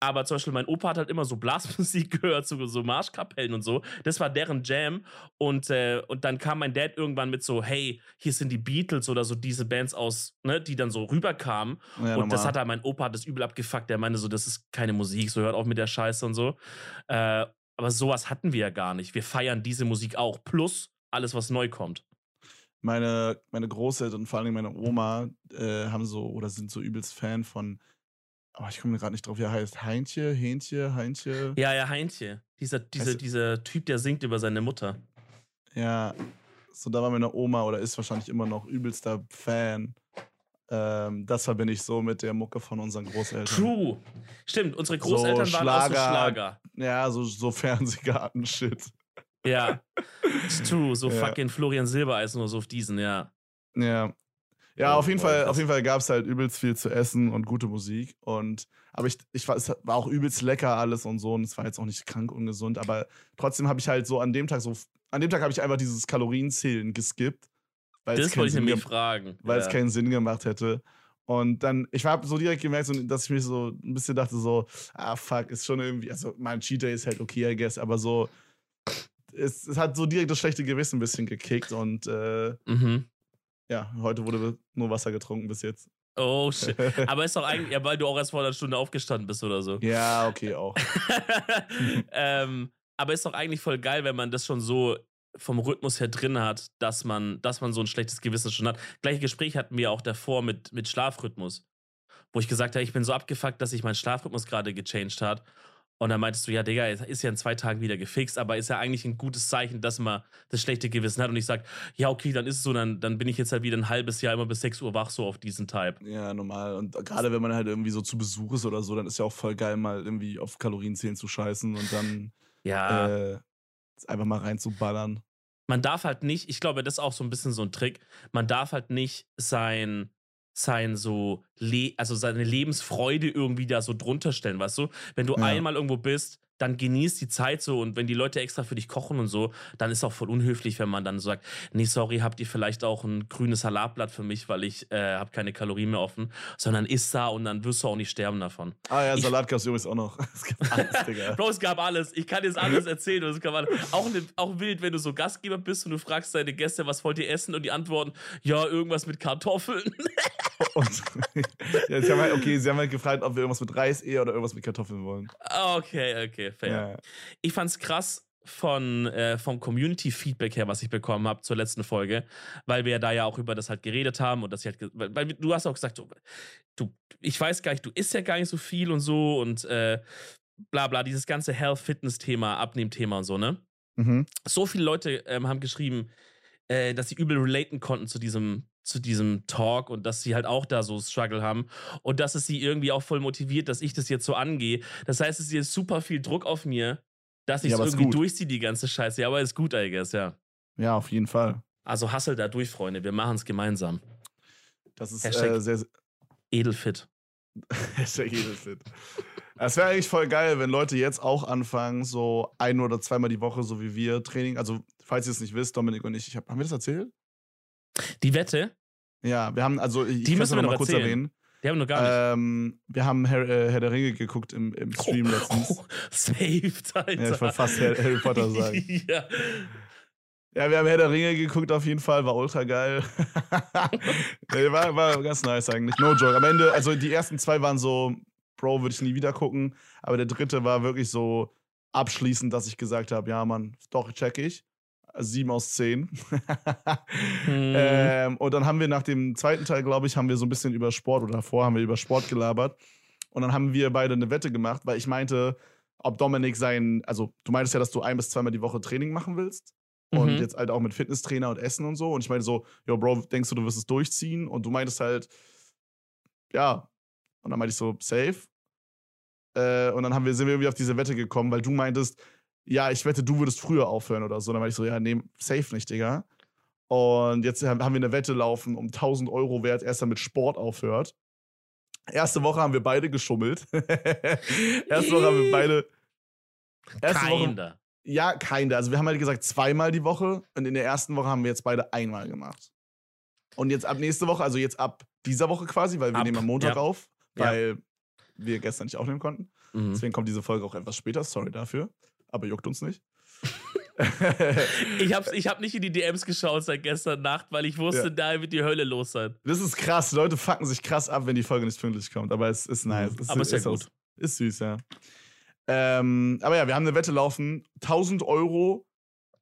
Aber zum Beispiel mein Opa hat halt immer so Blasmusik *laughs* gehört, so, so Marschkapellen und so. Das war deren Jam. Und, äh, und dann kam mein Dad irgendwann mit so, hey, hier sind die Beatles oder so diese Bands aus, ne, die dann so rüberkamen. Ja, und das hat er, mein Opa das übel abgefuckt. Der meinte so, das ist keine Musik, so hört auf mit der Scheiße und so. Äh, aber sowas hatten wir ja gar nicht. Wir feiern diese Musik auch. Plus alles, was neu kommt. meine, meine Großeltern und vor allem meine Oma äh, haben so oder sind so übelst Fan von, oh, ich komme gerade nicht drauf, wie er heißt. Heintje, Hähnchen, Heintje. Ja, ja, Heintje. Dieser, dieser, dieser Typ, der singt über seine Mutter. Ja, so da war meine Oma oder ist wahrscheinlich immer noch übelster Fan. Ähm, das verbinde ich so mit der Mucke von unseren Großeltern. True. Stimmt, unsere So Großeltern waren auch so Schlager. Schlager. Ja, so, so Fernsehgarten-Shit. Ja. *laughs* Ist true. So Ja. fucking Florian Silbereisen oder so auf diesen, ja. Ja. Ja, Oh, auf jeden boah, Fall, krass. auf jeden Fall gab es halt übelst viel zu essen und gute Musik. Und aber ich, ich war, es war auch übelst lecker alles und so. Und es war jetzt auch nicht krank ungesund. Aber trotzdem habe ich halt so an dem Tag so, an dem Tag habe ich einfach dieses Kalorienzählen geskippt. Weil es Das keinen wollte ich Sinn nämlich ge- fragen. weil ja. es keinen Sinn gemacht hätte. Und dann, ich habe so direkt gemerkt, dass ich mich so ein bisschen dachte, so, ah fuck, ist schon irgendwie, also mein Cheat Day ist halt okay, I guess, aber so, es, es hat so direkt das schlechte Gewissen ein bisschen gekickt und äh, Mhm. ja, heute wurde nur Wasser getrunken bis jetzt. Oh shit. *laughs* Aber ist doch eigentlich, ja, weil du auch erst vor einer Stunde aufgestanden bist oder so. ja, okay, auch. *laughs* ähm, aber ist doch eigentlich voll geil, wenn man das schon so vom Rhythmus her drin hat, dass man, dass man so ein schlechtes Gewissen schon hat. Gleiche Gespräch hatten wir auch davor mit, mit Schlafrhythmus, wo ich gesagt habe, ich bin so abgefuckt, dass sich mein Schlafrhythmus gerade gechanged hat. Und dann meintest du, ja, Digga, ist ja in zwei Tagen wieder gefixt, aber ist ja eigentlich ein gutes Zeichen, dass man das schlechte Gewissen hat. Und ich sag, ja, okay, dann ist es so, dann, dann bin ich jetzt halt wieder ein halbes Jahr immer bis 6 Uhr wach, so auf diesen Type. Ja, normal. Und gerade wenn man halt irgendwie so zu Besuch ist oder so, dann ist ja auch voll geil, mal irgendwie auf Kalorienzählen zu scheißen und dann ja. äh, einfach mal reinzuballern. Man darf halt nicht, ich glaube, das ist auch so ein bisschen so ein Trick, man darf halt nicht sein sein so, Le also seine Lebensfreude irgendwie da so drunter stellen, weißt du? Wenn du ja. einmal irgendwo bist, dann genießt die Zeit so und wenn die Leute extra für dich kochen und so, dann ist auch voll unhöflich, wenn man dann sagt, nee, sorry, habt ihr vielleicht auch ein grünes Salatblatt für mich, weil ich äh, habe keine Kalorien mehr offen, sondern isst da und dann wirst du auch nicht sterben davon. Ah ja, Salat gab es übrigens auch noch. *laughs* Es gab alles, Digga. *laughs* Bro, es gab alles. Ich kann jetzt alles erzählen. Es gab alles. Auch, auch wild, wenn du so Gastgeber bist und du fragst deine Gäste, was wollt ihr essen und die antworten, ja, irgendwas mit Kartoffeln. *laughs* Und, *laughs* ja, sie haben halt, okay, sie haben halt gefragt, ob wir irgendwas mit Reis eher oder irgendwas mit Kartoffeln wollen. Okay, okay, fair. Ja. Ich fand's krass von äh, vom Community Feedback her, was ich bekommen habe zur letzten Folge, weil wir da ja auch über das halt geredet haben und das halt, weil, weil du hast auch gesagt, du, du, ich weiß gar nicht, du isst ja gar nicht so viel und so und äh, bla bla, dieses ganze Health Fitness Thema, Abnehmthema und so, ne? Mhm. So viele Leute ähm, haben geschrieben, äh, dass sie übel relaten konnten zu diesem zu diesem Talk und dass sie halt auch da so Struggle haben und dass es sie irgendwie auch voll motiviert, dass ich das jetzt so angehe. Das heißt, es ist jetzt super viel Druck auf mir, dass ich es ja, irgendwie durchziehe, die ganze Scheiße. Ja, aber ist gut, I guess, ja. Ja, auf jeden Fall. Also hassel da durch, Freunde. Wir machen es gemeinsam. Das ist äh, sehr, sehr edelfit. *laughs* Hashtag edelfit. Es wäre eigentlich voll geil, wenn Leute jetzt auch anfangen, so ein oder zweimal die Woche, so wie wir, Training. Also, falls ihr es nicht wisst, Dominik und ich, ich hab, haben wir das erzählt? Die Wette? Ja, wir haben, also ich die müssen wir noch mal kurz erzählen. erwähnen. Die haben wir noch gar nicht. Ähm, wir haben Herr, äh, Herr der Ringe geguckt im, im Stream oh, letztens. *laughs* Oh, saved, Alter. Ja, ich wollte fast Harry Potter *laughs* sagen. ja. Ja, wir haben Herr der Ringe geguckt auf jeden Fall, war ultra geil. *laughs* war, war ganz nice eigentlich. No joke. Am Ende, also die ersten zwei waren so, Bro, würde ich nie wieder gucken. Aber der dritte war wirklich so abschließend, dass ich gesagt habe, ja, Mann, doch, check ich. 7 aus 10. *laughs* hm. ähm, und dann haben wir nach dem zweiten Teil, glaube ich, haben wir so ein bisschen über Sport oder davor haben wir über Sport gelabert. Und dann haben wir beide eine Wette gemacht, weil ich meinte, ob Dominik sein, also du meintest ja, dass du ein bis zweimal die Woche Training machen willst. Und mhm. jetzt halt auch mit Fitnesstrainer und Essen und so. Und ich meinte so, yo, Bro, denkst du, du wirst es durchziehen? Und du meintest halt, ja. Und dann meinte ich so, safe. Äh, und dann haben wir, sind wir irgendwie auf diese Wette gekommen, weil du meintest, ja, ich wette, du würdest früher aufhören oder so. Dann war ich so, ja, nee, safe nicht, Digga. Und jetzt haben wir eine Wette laufen um 1000 Euro, wer jetzt erst mit Sport aufhört. Erste Woche haben wir beide geschummelt. *laughs* erste Woche haben wir beide. Erste Woche, ja, keine. Also wir haben halt gesagt zweimal die Woche und in der ersten Woche haben wir jetzt beide einmal gemacht. Und jetzt ab nächste Woche, also jetzt ab dieser Woche quasi, weil wir ab, nehmen am Montag ja. auf, weil ja. wir gestern nicht aufnehmen konnten. Mhm. Deswegen kommt diese Folge auch etwas später. Sorry dafür aber juckt uns nicht. *laughs* ich habe ich hab nicht in die DMs geschaut seit gestern Nacht, weil ich wusste, ja. da wird die Hölle los sein. Das ist krass. Leute fucken sich krass ab, wenn die Folge nicht pünktlich kommt. Aber es ist nice. Es aber ist, ist ja gut. Ist süß, ja. Ähm, aber ja, wir haben eine Wette laufen. 1000 Euro,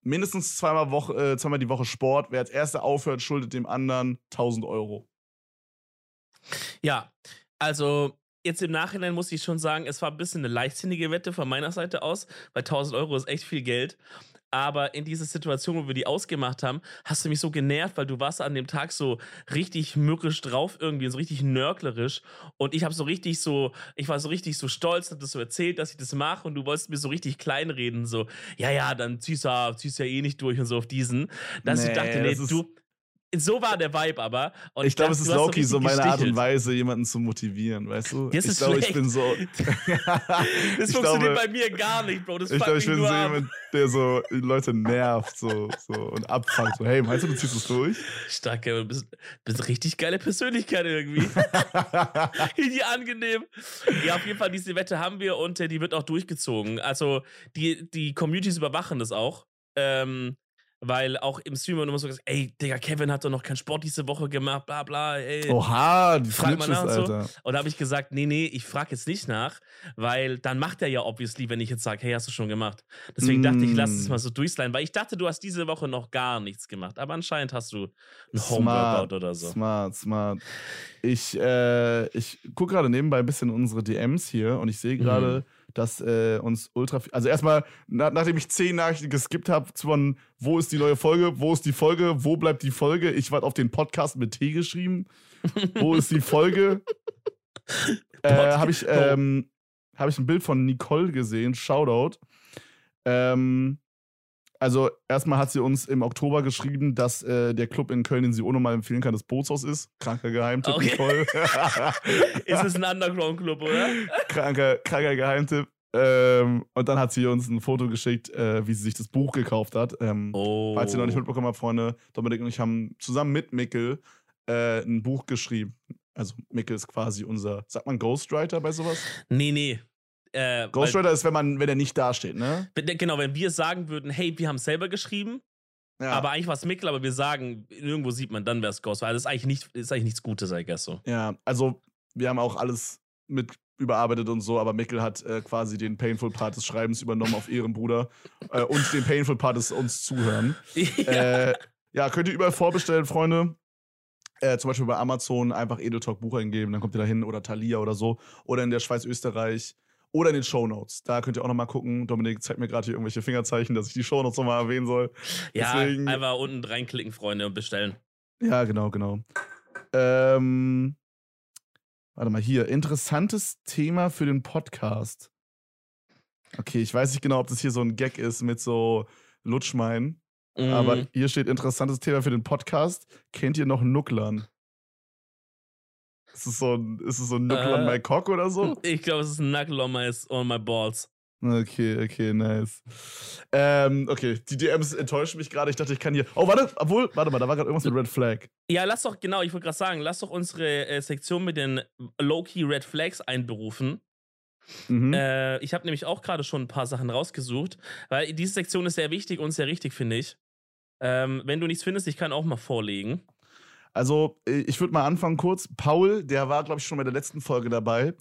mindestens zweimal, Woche, äh, zweimal die Woche Sport. Wer als Erster aufhört, schuldet dem anderen 1000 Euro. Ja, also jetzt im Nachhinein muss ich schon sagen, es war ein bisschen eine leichtsinnige Wette von meiner Seite aus, weil 1000 Euro ist echt viel Geld. Aber in dieser Situation, wo wir die ausgemacht haben, hast du mich so genervt, weil du warst an dem Tag so richtig mürrisch drauf irgendwie, so richtig nörglerisch. Und ich habe so richtig so, ich war so richtig so stolz, hab das so erzählt, dass ich das mache. Und du wolltest mir so richtig kleinreden, so, ja, ja, dann ziehst du ja, ziehst ja eh nicht durch und so auf diesen. Dass nee, ich dachte, nee, du, so war der Vibe aber. Und ich glaube, es ist Loki so, so meine Art und Weise, jemanden zu motivieren, weißt du? Das ich glaube, ich bin so. *laughs* das funktioniert glaube, bei mir gar nicht, Bro. Das ich glaube, ich bin so jemand, der so Leute nervt so, so und abfangt. So, hey, meinst du, du ziehst es durch? Stark, du bist, bist eine richtig geile Persönlichkeit irgendwie. *laughs* Die angenehm. Ja, auf jeden Fall, diese Wette haben wir und äh, die wird auch durchgezogen. Also, die, die Communities überwachen das auch. Ähm, weil auch im Stream immer so gesagt, ey, Digga, Kevin hat doch noch keinen Sport diese Woche gemacht, bla bla, ey. Oha, Frag mal nach und so. Alter. Und da habe ich gesagt, nee, nee, ich frage jetzt nicht nach, weil dann macht er ja obviously, wenn ich jetzt sage, hey, hast du schon gemacht. Deswegen dachte ich, lass es Mm. mal so durchsliden, weil ich dachte, du hast diese Woche noch gar nichts gemacht. Aber anscheinend hast du ein Smart, Homeworkout oder so. Smart, smart. Ich, äh, ich gucke gerade nebenbei ein bisschen unsere DMs hier und ich sehe gerade, dass äh, uns ultra viel. Also erstmal, na, nachdem ich zehn Nachrichten geskippt habe, von wo ist die neue Folge, wo ist die Folge, wo bleibt die Folge? Ich warte auf den Podcast mit T geschrieben. Wo ist die Folge? *laughs* äh, habe ich, ähm, hab ich ein Bild von Nicole gesehen, Shoutout. Ähm, also erstmal hat sie uns im Oktober geschrieben, dass äh, der Club in Köln, den sie auch nochmal empfehlen kann, das Bootshaus ist. Kranker Geheimtipp, Okay. Nicole. *laughs* Ist es ein Underground-Club, oder? kranker, kranker Geheimtipp. Ähm, und dann hat sie uns ein Foto geschickt, äh, wie sie sich das Buch gekauft hat. Ähm, Oh. Falls ihr noch nicht mitbekommen habt, Freunde, Dominik und ich haben zusammen mit Mikkel äh, ein Buch geschrieben. Also Mikkel ist quasi unser, sagt man Ghostwriter bei sowas? Nee, nee. Äh, weil- Ghostwriter ist, wenn man, wenn er nicht dasteht, ne? genau, wenn wir sagen würden, hey, wir haben es selber geschrieben, Ja. aber eigentlich war es Mikkel, aber wir sagen, irgendwo sieht man, dann wäre es Ghost. Weil das ist eigentlich, nicht, ist eigentlich nichts Gutes, I guess so. Ja, also wir haben auch alles mit überarbeitet und so, aber Mikkel hat äh, quasi den Painful Part des Schreibens übernommen auf ihren Bruder *laughs* äh, und den Painful Part des uns zuhören. ja. Äh, ja, könnt ihr überall vorbestellen, Freunde. Äh, zum Beispiel bei Amazon einfach Edeltalk Buch eingeben, dann kommt ihr da hin oder Thalia oder so. Oder in der Schweiz, Österreich. Oder in den Shownotes. Da könnt ihr auch nochmal gucken. Dominik zeigt mir gerade hier irgendwelche Fingerzeichen, dass ich die Shownotes nochmal erwähnen soll. ja, deswegen- einfach unten reinklicken, Freunde, und bestellen. Ja, genau, genau. Ähm, warte mal hier. Interessantes Thema für den Podcast. Okay, ich weiß nicht genau, ob das hier so ein Gag ist mit so Lutschmein. Aber Mhm. hier steht interessantes Thema für den Podcast. Kennt ihr noch Nucklern? Ist es so ein, ist es so ein Nucklern Äh. my Cock oder so? *laughs* Ich glaube, es ist ein Knuckle on my, on my balls. Okay, okay, nice. Ähm, okay, die DMs enttäuschen mich gerade. Ich dachte, ich kann hier. Oh, warte, obwohl, warte mal, da war gerade irgendwas mit Red Flag. Ja, lass doch, genau, ich wollte gerade sagen, lass doch unsere äh, Sektion mit den Low-Key Red Flags einberufen. Mhm. Äh, ich habe nämlich auch gerade schon ein paar Sachen rausgesucht, weil diese Sektion ist sehr wichtig und sehr richtig, finde ich. Ähm, wenn du nichts findest, ich kann auch mal vorlegen. Also, äh, ich würde mal anfangen kurz. Paul, der war, glaube ich, schon bei der letzten Folge dabei,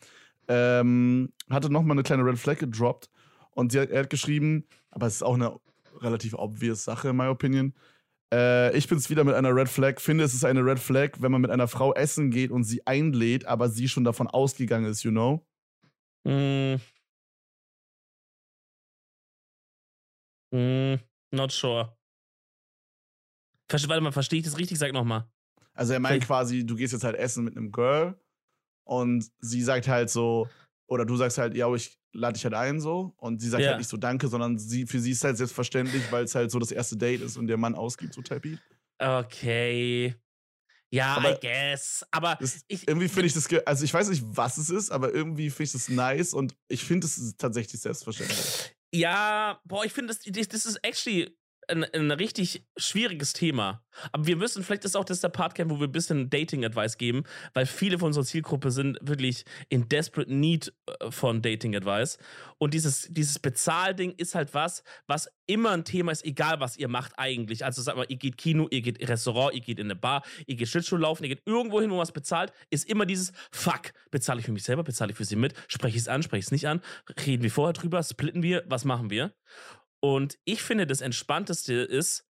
ähm, hatte nochmal eine kleine Red Flag gedroppt. Und hat, er hat geschrieben, aber es ist auch eine relativ obvious Sache, in my opinion. Äh, ich bin's wieder mit einer Red Flag. Finde, es ist eine Red Flag, wenn man mit einer Frau essen geht und sie einlädt, aber sie schon davon ausgegangen ist, you know? Mm. Mm, not sure. Verste warte mal, verstehe ich das richtig? Sag nochmal. Also er meint quasi, du gehst jetzt halt essen mit einem Girl und sie sagt halt so, oder du sagst halt, ja, ich lade dich halt ein so und sie sagt Ja. halt nicht so Danke, sondern sie, für sie ist halt selbstverständlich, weil es halt so das erste Date ist und der Mann ausgibt, so Tappi. Okay. Ja, Aber- I guess. Aber ich, irgendwie finde ich das, also ich weiß nicht, was es ist, aber irgendwie finde ich das nice und ich finde es tatsächlich selbstverständlich. Ja, boah, ich finde, das, das, das ist actually ein, ein richtig schwieriges Thema. Aber wir müssen, vielleicht ist auch das der Part, wo wir ein bisschen Dating-Advice geben, weil viele von unserer Zielgruppe sind wirklich in desperate need äh, von Dating-Advice. Und dieses, dieses Bezahlding ist halt was, was immer ein Thema ist, egal was ihr macht eigentlich. Also sag mal, ihr geht Kino, ihr geht Restaurant, ihr geht in eine Bar, ihr geht Schlittschuh laufen, ihr geht irgendwo hin, wo man was bezahlt, ist immer dieses Fuck, bezahle ich für mich selber, bezahle ich für sie mit, spreche ich es an, spreche ich es nicht an, reden wir vorher drüber, splitten wir, was machen wir? Und ich finde, das Entspannteste ist,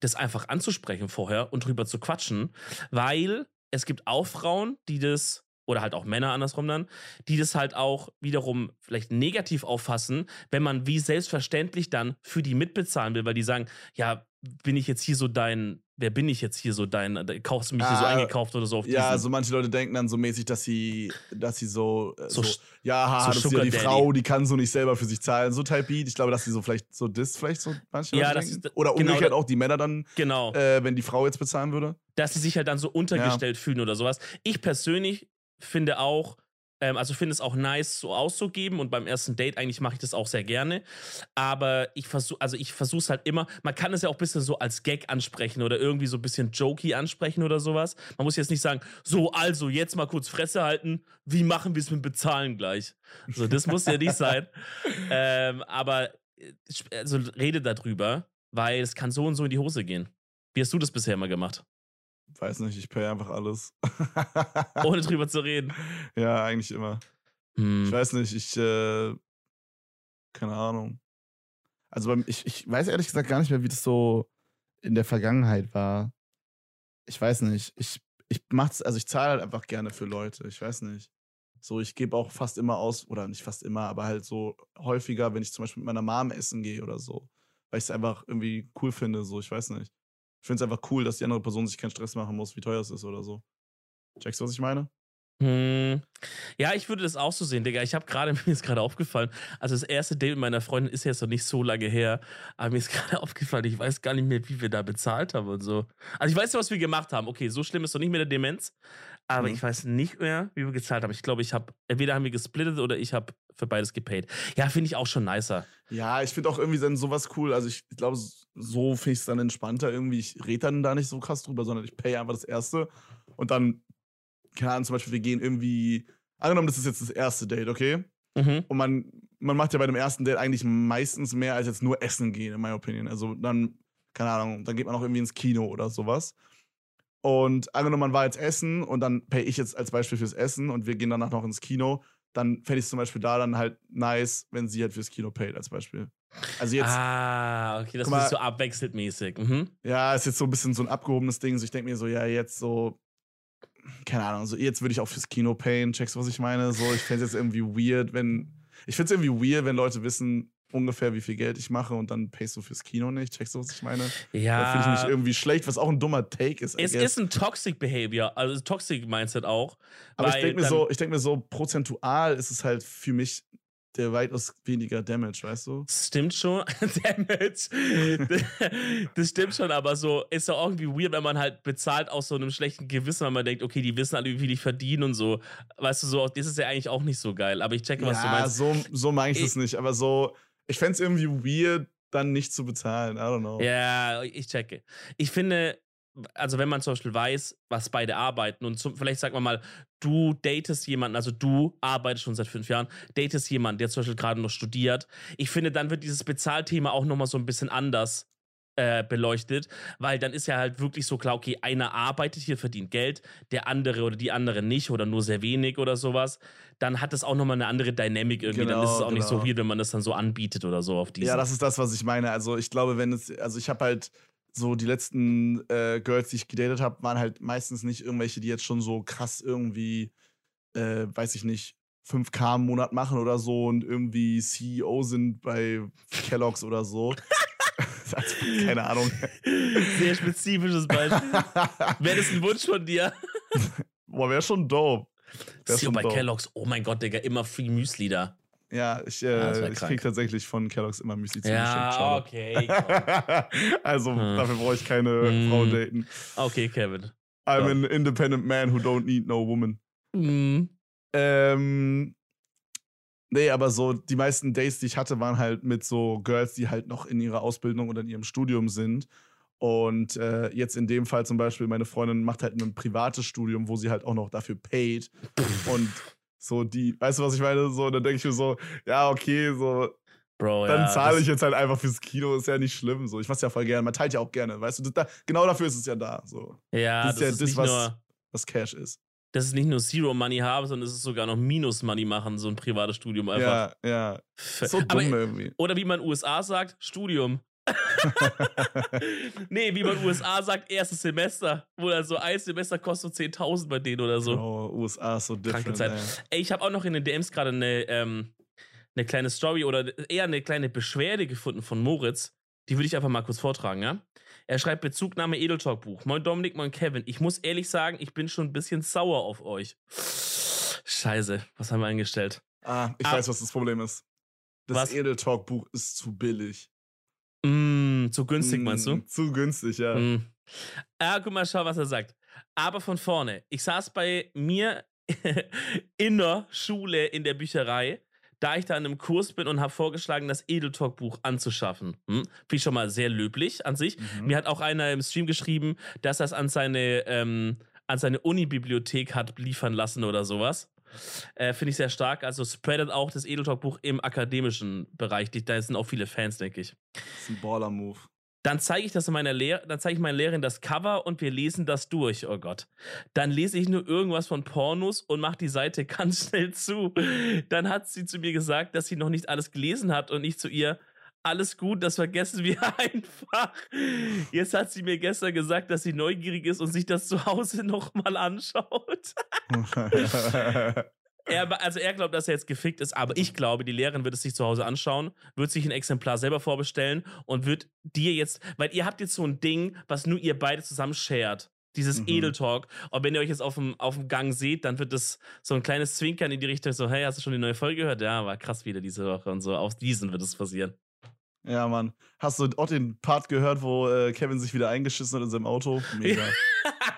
das einfach anzusprechen vorher und drüber zu quatschen, weil es gibt auch Frauen, die das, oder halt auch Männer andersrum dann, die das halt auch wiederum vielleicht negativ auffassen, wenn man wie selbstverständlich dann für die mitbezahlen will, weil die sagen, ja, bin ich jetzt hier so dein, wer bin ich jetzt hier so dein, da kaufst du mich hier so Ah, eingekauft oder so auf Ja, also manche Leute denken dann so mäßig, dass sie, dass sie so, äh, So so, ja, haha, so das ist ja die Daddy. Frau, die kann so nicht selber für sich zahlen, so Type Beat. Ich glaube, dass sie so vielleicht so das vielleicht so manche Ja, Leute denken. ist- Oder genau, umgekehrt auch die Männer dann, genau. äh, wenn die Frau jetzt bezahlen würde. dass sie sich halt dann so untergestellt fühlen oder sowas. Ich persönlich finde auch, ähm, also finde es auch nice, so auszugeben und beim ersten Date eigentlich mache ich das auch sehr gerne. Aber ich versuche, also ich versuche es halt immer, man kann es ja auch ein bisschen so als Gag ansprechen oder irgendwie so ein bisschen jokey ansprechen oder sowas. Man muss jetzt nicht sagen, so, also jetzt mal kurz Fresse halten, wie machen wir es mit Bezahlen gleich? So, das muss ja nicht sein. *laughs* Ähm, aber äh, also rede darüber. weil es kann so und so in die Hose gehen. Wie hast du das bisher immer gemacht? Weiß nicht, ich pay einfach alles. Ohne *laughs* drüber zu reden. Ja, eigentlich immer. Hm. Ich weiß nicht, ich, äh, keine Ahnung. Also ich, ich weiß ehrlich gesagt gar nicht mehr, wie das so in der Vergangenheit war. Ich weiß nicht. Ich, ich mach's, also ich zahle halt einfach gerne für Leute. Ich weiß nicht. So, ich gebe auch fast immer aus, oder nicht fast immer, aber halt so häufiger, wenn ich zum Beispiel mit meiner Mom essen gehe oder so. Weil ich es einfach irgendwie cool finde, so, ich weiß nicht. Ich finde es einfach cool, dass die andere Person sich keinen Stress machen muss, wie teuer es ist oder so. Checkst du, was ich meine? Hm. Ja, ich würde das auch so sehen, Digga. Ich habe gerade, *laughs* mir ist gerade aufgefallen, also das erste Date mit meiner Freundin ist jetzt noch nicht so lange her, aber mir ist *laughs* gerade aufgefallen, ich weiß gar nicht mehr, wie wir da bezahlt haben und so. Also ich weiß ja, was wir gemacht haben. Okay, so schlimm ist doch nicht mit der Demenz, aber mhm. ich weiß nicht mehr, wie wir gezahlt haben. Ich glaube, ich habe, entweder haben wir gesplittet oder ich habe für beides gepaid. Ja, finde ich auch schon nicer. Ja, ich finde auch irgendwie dann sowas cool. Also ich glaube, so finde ich es dann entspannter irgendwie. Ich rede dann da nicht so krass drüber, sondern ich pay einfach das erste und dann keine Ahnung, zum Beispiel, wir gehen irgendwie, angenommen, das ist jetzt das erste Date, okay? Mhm. Und man, man macht ja bei dem ersten Date eigentlich meistens mehr als jetzt nur essen gehen, in meiner Opinion. Also dann, keine Ahnung, dann geht man auch irgendwie ins Kino oder sowas. Und angenommen, man war jetzt essen und dann pay ich jetzt als Beispiel fürs Essen und wir gehen danach noch ins Kino, dann fände ich es zum Beispiel da dann halt nice, wenn sie halt fürs Kino payt, als Beispiel. Also jetzt. Ah, okay, das ist so abwechselnd mäßig. Mhm. Ja, ist jetzt so ein bisschen so ein abgehobenes Ding. So, ich denke mir so, ja, jetzt so, keine Ahnung, so jetzt würde ich auch fürs Kino payen, checkst du, was ich meine? So, ich fände es jetzt irgendwie weird, wenn. Ich finde es irgendwie weird, wenn Leute wissen ungefähr, wie viel Geld ich mache und dann payst du fürs Kino nicht. Checkst du, was ich meine? Ja. Da finde ich mich irgendwie schlecht, was auch ein dummer Take ist. Es ist ein Toxic Behavior, also Toxic Mindset auch. Aber ich denke mir, so, denk mir so, prozentual ist es halt für mich der weitaus weniger Damage, weißt du? Stimmt schon. *laughs* Damage. *laughs* das stimmt schon, aber so ist doch irgendwie weird, wenn man halt bezahlt aus so einem schlechten Gewissen, weil man denkt, okay, die wissen alle, wie viel ich verdiene und so. Weißt du, so, das ist ja eigentlich auch nicht so geil. Aber ich checke, was ja, du meinst. So, so meine ich es nicht, aber so, ich fände es irgendwie weird, dann nicht zu bezahlen. I don't know. Ja, ich checke. Ich finde, also wenn man zum Beispiel weiß, was beide arbeiten und zum, vielleicht sagen wir mal, du datest jemanden, also du arbeitest schon seit fünf Jahren, datest jemanden, der zum Beispiel gerade noch studiert. Ich finde, dann wird dieses Bezahlthema auch nochmal so ein bisschen anders äh, beleuchtet, weil dann ist ja halt wirklich so klar, okay, einer arbeitet hier, verdient Geld, der andere oder die andere nicht oder nur sehr wenig oder sowas. Dann hat das auch nochmal eine andere Dynamik irgendwie. Genau, dann ist es auch genau. nicht so weird, wenn man das dann so anbietet oder so auf diese. Ja, das ist das, was ich meine. Also ich glaube, wenn es, also ich habe halt so die letzten äh, Girls, die ich gedatet habe, waren halt meistens nicht irgendwelche, die jetzt schon so krass irgendwie, äh, weiß ich nicht, 5K im Monat machen oder so und irgendwie CEO sind bei Kellogg's oder so. *laughs* *laughs* keine Ahnung. Sehr spezifisches Beispiel. *laughs* Wäre das ein Wunsch von dir? Boah, wäre schon dope. Wär CEO bei dope. Kellogg's, oh mein Gott, Digga, immer Free Müsli da. Ja, ich, äh, ja, ich krieg tatsächlich von Kellogg's immer Müsli zugeschickt. Ja, okay. *laughs* also, hm. dafür brauche ich keine hm. Frau daten. Okay, Kevin. I'm ja. an independent man who don't need no woman. Hm. Ähm, nee, aber so die meisten Dates, die ich hatte, waren halt mit so Girls, die halt noch in ihrer Ausbildung oder in ihrem Studium sind. Und äh, jetzt in dem Fall zum Beispiel, meine Freundin macht halt ein privates Studium, wo sie halt auch noch dafür paid. und so die, weißt du, was ich meine? So, dann denke ich mir so, ja, okay, so. Bro, dann ja, zahle ich jetzt halt einfach fürs Kino, ist ja nicht schlimm. So, ich mach's ja voll gerne. Man teilt ja auch gerne, weißt du? Da, genau dafür ist es ja da. So. Ja, das ist das ja ist das, was, nur, was Cash ist. Das ist nicht nur Zero Money haben, sondern es ist sogar noch Minus Money machen, so ein privates Studium einfach. Ja, ja. So dumm Aber, irgendwie. Oder wie man in den USA sagt, Studium. *laughs* nee, wie man USA sagt, erstes Semester. Wo dann so ein Semester kostet so 10.000 bei denen oder so. Oh, USA ist so different. Ey. ey, ich habe auch noch in den DMs gerade eine, ähm, eine kleine Story oder eher eine kleine Beschwerde gefunden von Moritz. Die würde ich einfach mal kurz vortragen, ja? Er schreibt Bezugnahme Edeltalk-Buch. Moin Dominik, moin Kevin. Ich muss ehrlich sagen, ich bin schon ein bisschen sauer auf euch. Scheiße, was haben wir eingestellt? Ah, ich ah, weiß, was das Problem ist. Das Edeltalk-Buch ist zu billig. Mm, zu günstig, meinst du? Mm, zu günstig, ja. Mm. Ah, guck mal, schau, was er sagt. Aber von vorne. Ich saß bei mir *laughs* in der Schule in der Bücherei, da ich da in einem Kurs bin und habe vorgeschlagen, das Edeltalk-Buch anzuschaffen. Hm? Finde ich schon mal sehr löblich an sich. Mhm. Mir hat auch einer im Stream geschrieben, dass er es an seine, ähm, an seine Uni-Bibliothek hat liefern lassen oder sowas. Äh, Finde ich sehr stark. Also spreadet auch das Edeltalk-Buch im akademischen Bereich. Da sind auch viele Fans, denke ich. Das ist ein Baller-Move. Dann zeige ich das meiner Lehr dann zeige ich meiner Lehrerin das Cover und wir lesen das durch. Oh Gott. Dann lese ich nur irgendwas von Pornos und mache die Seite *laughs* ganz schnell zu. Dann hat sie zu mir gesagt, dass sie noch nicht alles gelesen hat und ich zu ihr, alles gut, das vergessen wir *laughs* einfach. Jetzt hat sie mir gestern gesagt, dass sie neugierig ist und sich das zu Hause *laughs* nochmal anschaut. Er, also er glaubt, dass er jetzt gefickt ist, aber ich glaube, die Lehrerin wird es sich zu Hause anschauen, wird sich ein Exemplar selber vorbestellen und wird dir jetzt, weil ihr habt jetzt so ein Ding, was nur ihr beide zusammen shared. Dieses mhm. Edeltalk. Und wenn ihr euch jetzt auf dem, auf dem Gang seht, dann wird das so ein kleines Zwinkern in die Richtung, so, hey, hast du schon die neue Folge gehört? Ja, war krass wieder diese Woche und so. Auf diesen wird es passieren. Ja, Mann. Hast du auch den Part gehört, wo äh, Kevin sich wieder eingeschissen hat in seinem Auto? *laughs* Mega.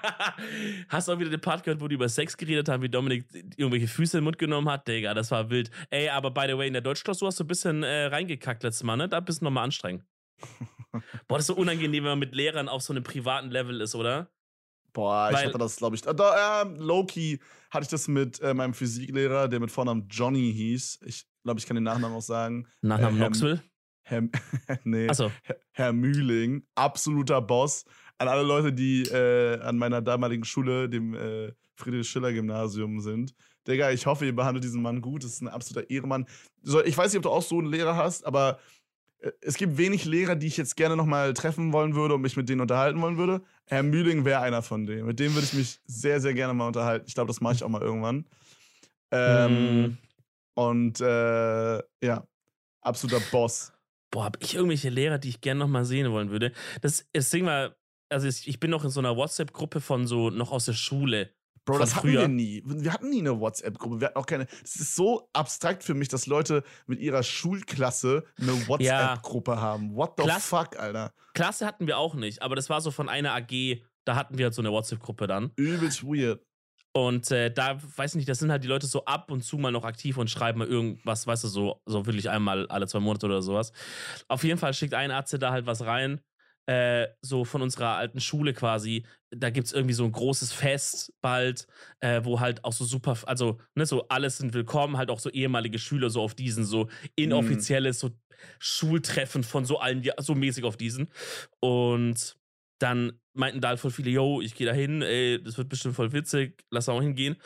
*laughs* Hast du auch wieder den Part gehört, wo die über Sex geredet haben, wie Dominik irgendwelche Füße in den Mund genommen hat? Digga, das war wild. Ey, aber by the way, in der Deutschklausur hast du ein bisschen äh, reingekackt letztes Mal, ne? Da bist du nochmal anstrengend. *laughs* Boah, das ist so unangenehm, wenn man mit Lehrern auf so einem privaten Level ist, oder? Boah, ich Weil, hatte das, glaube ich. Da, äh, Loki hatte ich das mit äh, meinem Physiklehrer, der mit Vornamen Johnny hieß. Ich glaube, ich kann den Nachnamen auch sagen. Nachnamen äh, Knoxville? Herr, *laughs* nee, so. Herr Mühling, absoluter Boss. An alle Leute, die äh, an meiner damaligen Schule, dem äh, Friedrich-Schiller-Gymnasium sind. Digga, ich hoffe, ihr behandelt diesen Mann gut. Das ist ein absoluter Ehremann. So, ich weiß nicht, ob du auch so einen Lehrer hast, aber äh, es gibt wenig Lehrer, die ich jetzt gerne nochmal treffen wollen würde und mich mit denen unterhalten wollen würde. Herr Mühling wäre einer von denen. Mit dem würde ich mich sehr, sehr gerne mal unterhalten. Ich glaube, das mache ich auch mal irgendwann. Ähm, mm. Und äh, ja, absoluter Boss boah, habe ich irgendwelche Lehrer, die ich gerne nochmal sehen wollen würde? Das, das Ding mal, also ich bin noch in so einer WhatsApp-Gruppe von so noch aus der Schule. Bro, das hatten wir nie. Wir hatten nie eine WhatsApp-Gruppe. Wir hatten auch keine. Es ist so abstrakt für mich, dass Leute mit ihrer Schulklasse eine *laughs* WhatsApp-Gruppe ja. haben. What the Klasse, fuck, Alter? Klasse hatten wir auch nicht, aber das war so von einer AG, da hatten wir halt so eine WhatsApp-Gruppe dann. Übelst weird. Und äh, da, weiß ich nicht, das sind halt die Leute so ab und zu mal noch aktiv und schreiben mal irgendwas, weißt du, so, so wirklich einmal alle zwei Monate oder sowas. Auf jeden Fall schickt ein Arzt da halt was rein, äh, so von unserer alten Schule quasi. Da gibt es irgendwie so ein großes Fest bald, äh, wo halt auch so super, also, ne, so alles sind willkommen, halt auch so ehemalige Schüler so auf diesen, so inoffizielles, so Schultreffen von so allen, so mäßig auf diesen. Und dann meinten da halt voll viele, yo, ich gehe da hin, ey, das wird bestimmt voll witzig, lass auch hingehen.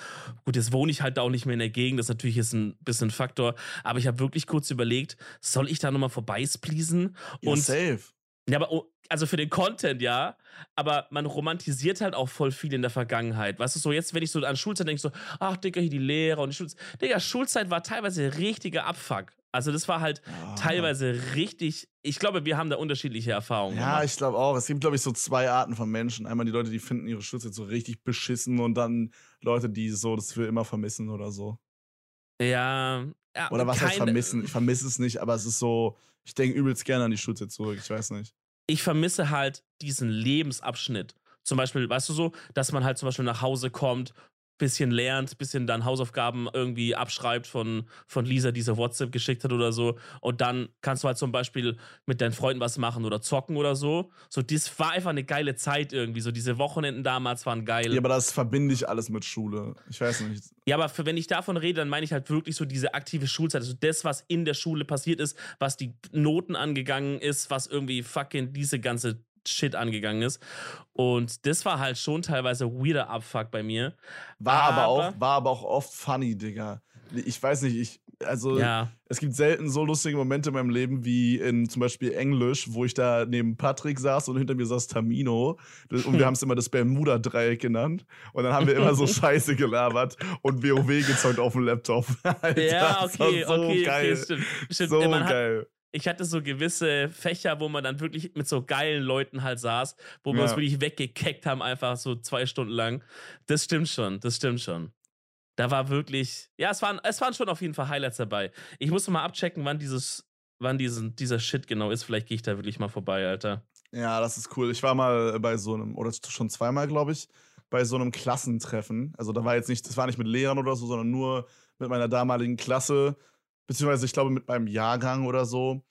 Gut, jetzt wohne ich halt da auch nicht mehr in der Gegend, das ist natürlich jetzt ein bisschen ein Faktor, aber ich habe wirklich kurz überlegt, soll ich da nochmal vorbeispleasen? Ja, und safe. Ja, aber oh, also für den Content, ja, aber man romantisiert halt auch voll viel in der Vergangenheit. Weißt du, so jetzt, wenn ich so an Schulzeit denke, so, ach, Digga, hier die Lehrer und die Schulzeit. Digga, Schulzeit war teilweise richtiger Abfuck. Also das war halt ja. teilweise richtig. Ich glaube, wir haben da unterschiedliche Erfahrungen. Ja, gemacht. ich glaube auch. Es gibt, glaube ich, so zwei Arten von Menschen. Einmal die Leute, die finden ihre Schulzeit so richtig beschissen und dann Leute, die so das für immer vermissen oder so. Ja. ja oder was heißt vermissen? Ich vermisse es nicht, aber es ist so, ich denke übelst gerne an die Schulzeit zurück. Ich weiß nicht. Ich vermisse halt diesen Lebensabschnitt. Zum Beispiel, weißt du so, dass man halt zum Beispiel nach Hause kommt bisschen lernt, bisschen dann Hausaufgaben irgendwie abschreibt von, von Lisa, die sie WhatsApp geschickt hat oder so. Und dann kannst du halt zum Beispiel mit deinen Freunden was machen oder zocken oder so. So, das war einfach eine geile Zeit irgendwie. So, diese Wochenenden damals waren geil. Ja, aber das verbinde ich alles mit Schule. Ich weiß nicht. Ja, aber für, wenn ich davon rede, dann meine ich halt wirklich so diese aktive Schulzeit. Also das, was in der Schule passiert ist, was die Noten angegangen ist, was irgendwie fucking diese ganze Shit angegangen ist. Und das war halt schon teilweise weirder Abfuck bei mir. War aber, aber auch, war aber auch oft funny, Digga. Ich weiß nicht, ich, also ja. es gibt selten so lustige Momente in meinem Leben wie in zum Beispiel Englisch, wo ich da neben Patrick saß und hinter mir saß Tamino. Und wir *laughs* haben es immer das Bermuda-Dreieck genannt. Und dann haben wir immer so *laughs* Scheiße gelabert und WoW gezeugt auf dem Laptop. *laughs* Alter, ja, okay, so okay, geil. okay, stimmt. stimmt. So geil. Hat, ich hatte so gewisse Fächer, wo man dann wirklich mit so geilen Leuten halt saß, wo wir ja. uns wirklich weggekeckt haben, einfach so zwei Stunden lang. Das stimmt schon, das stimmt schon. Da war wirklich, ja, es waren, es waren schon auf jeden Fall Highlights dabei. Ich muss mal abchecken, wann dieses, wann diesen, dieser Shit genau ist. Vielleicht gehe ich da wirklich mal vorbei, Alter. Ja, das ist cool. Ich war mal bei so einem, oder schon zweimal, glaube ich, bei so einem Klassentreffen. Also da war jetzt nicht, das war nicht mit Lehrern oder so, sondern nur mit meiner damaligen Klasse beziehungsweise ich glaube mit meinem Jahrgang oder so.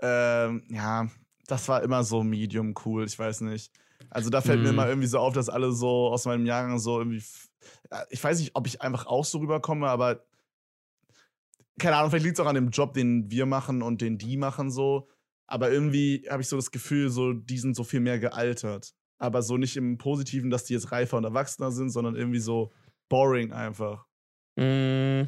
Ähm, ja, das war immer so medium cool, ich weiß nicht. Also da fällt mm. mir immer irgendwie so auf, dass alle so aus meinem Jahrgang so irgendwie. Ich weiß nicht, ob ich einfach auch so rüberkomme, aber keine Ahnung, vielleicht liegt es auch an dem Job, den wir machen und den die machen so. Aber irgendwie habe ich so das Gefühl, so, die sind so viel mehr gealtert. Aber so nicht im Positiven, dass die jetzt reifer und erwachsener sind, sondern irgendwie so boring einfach. Mm,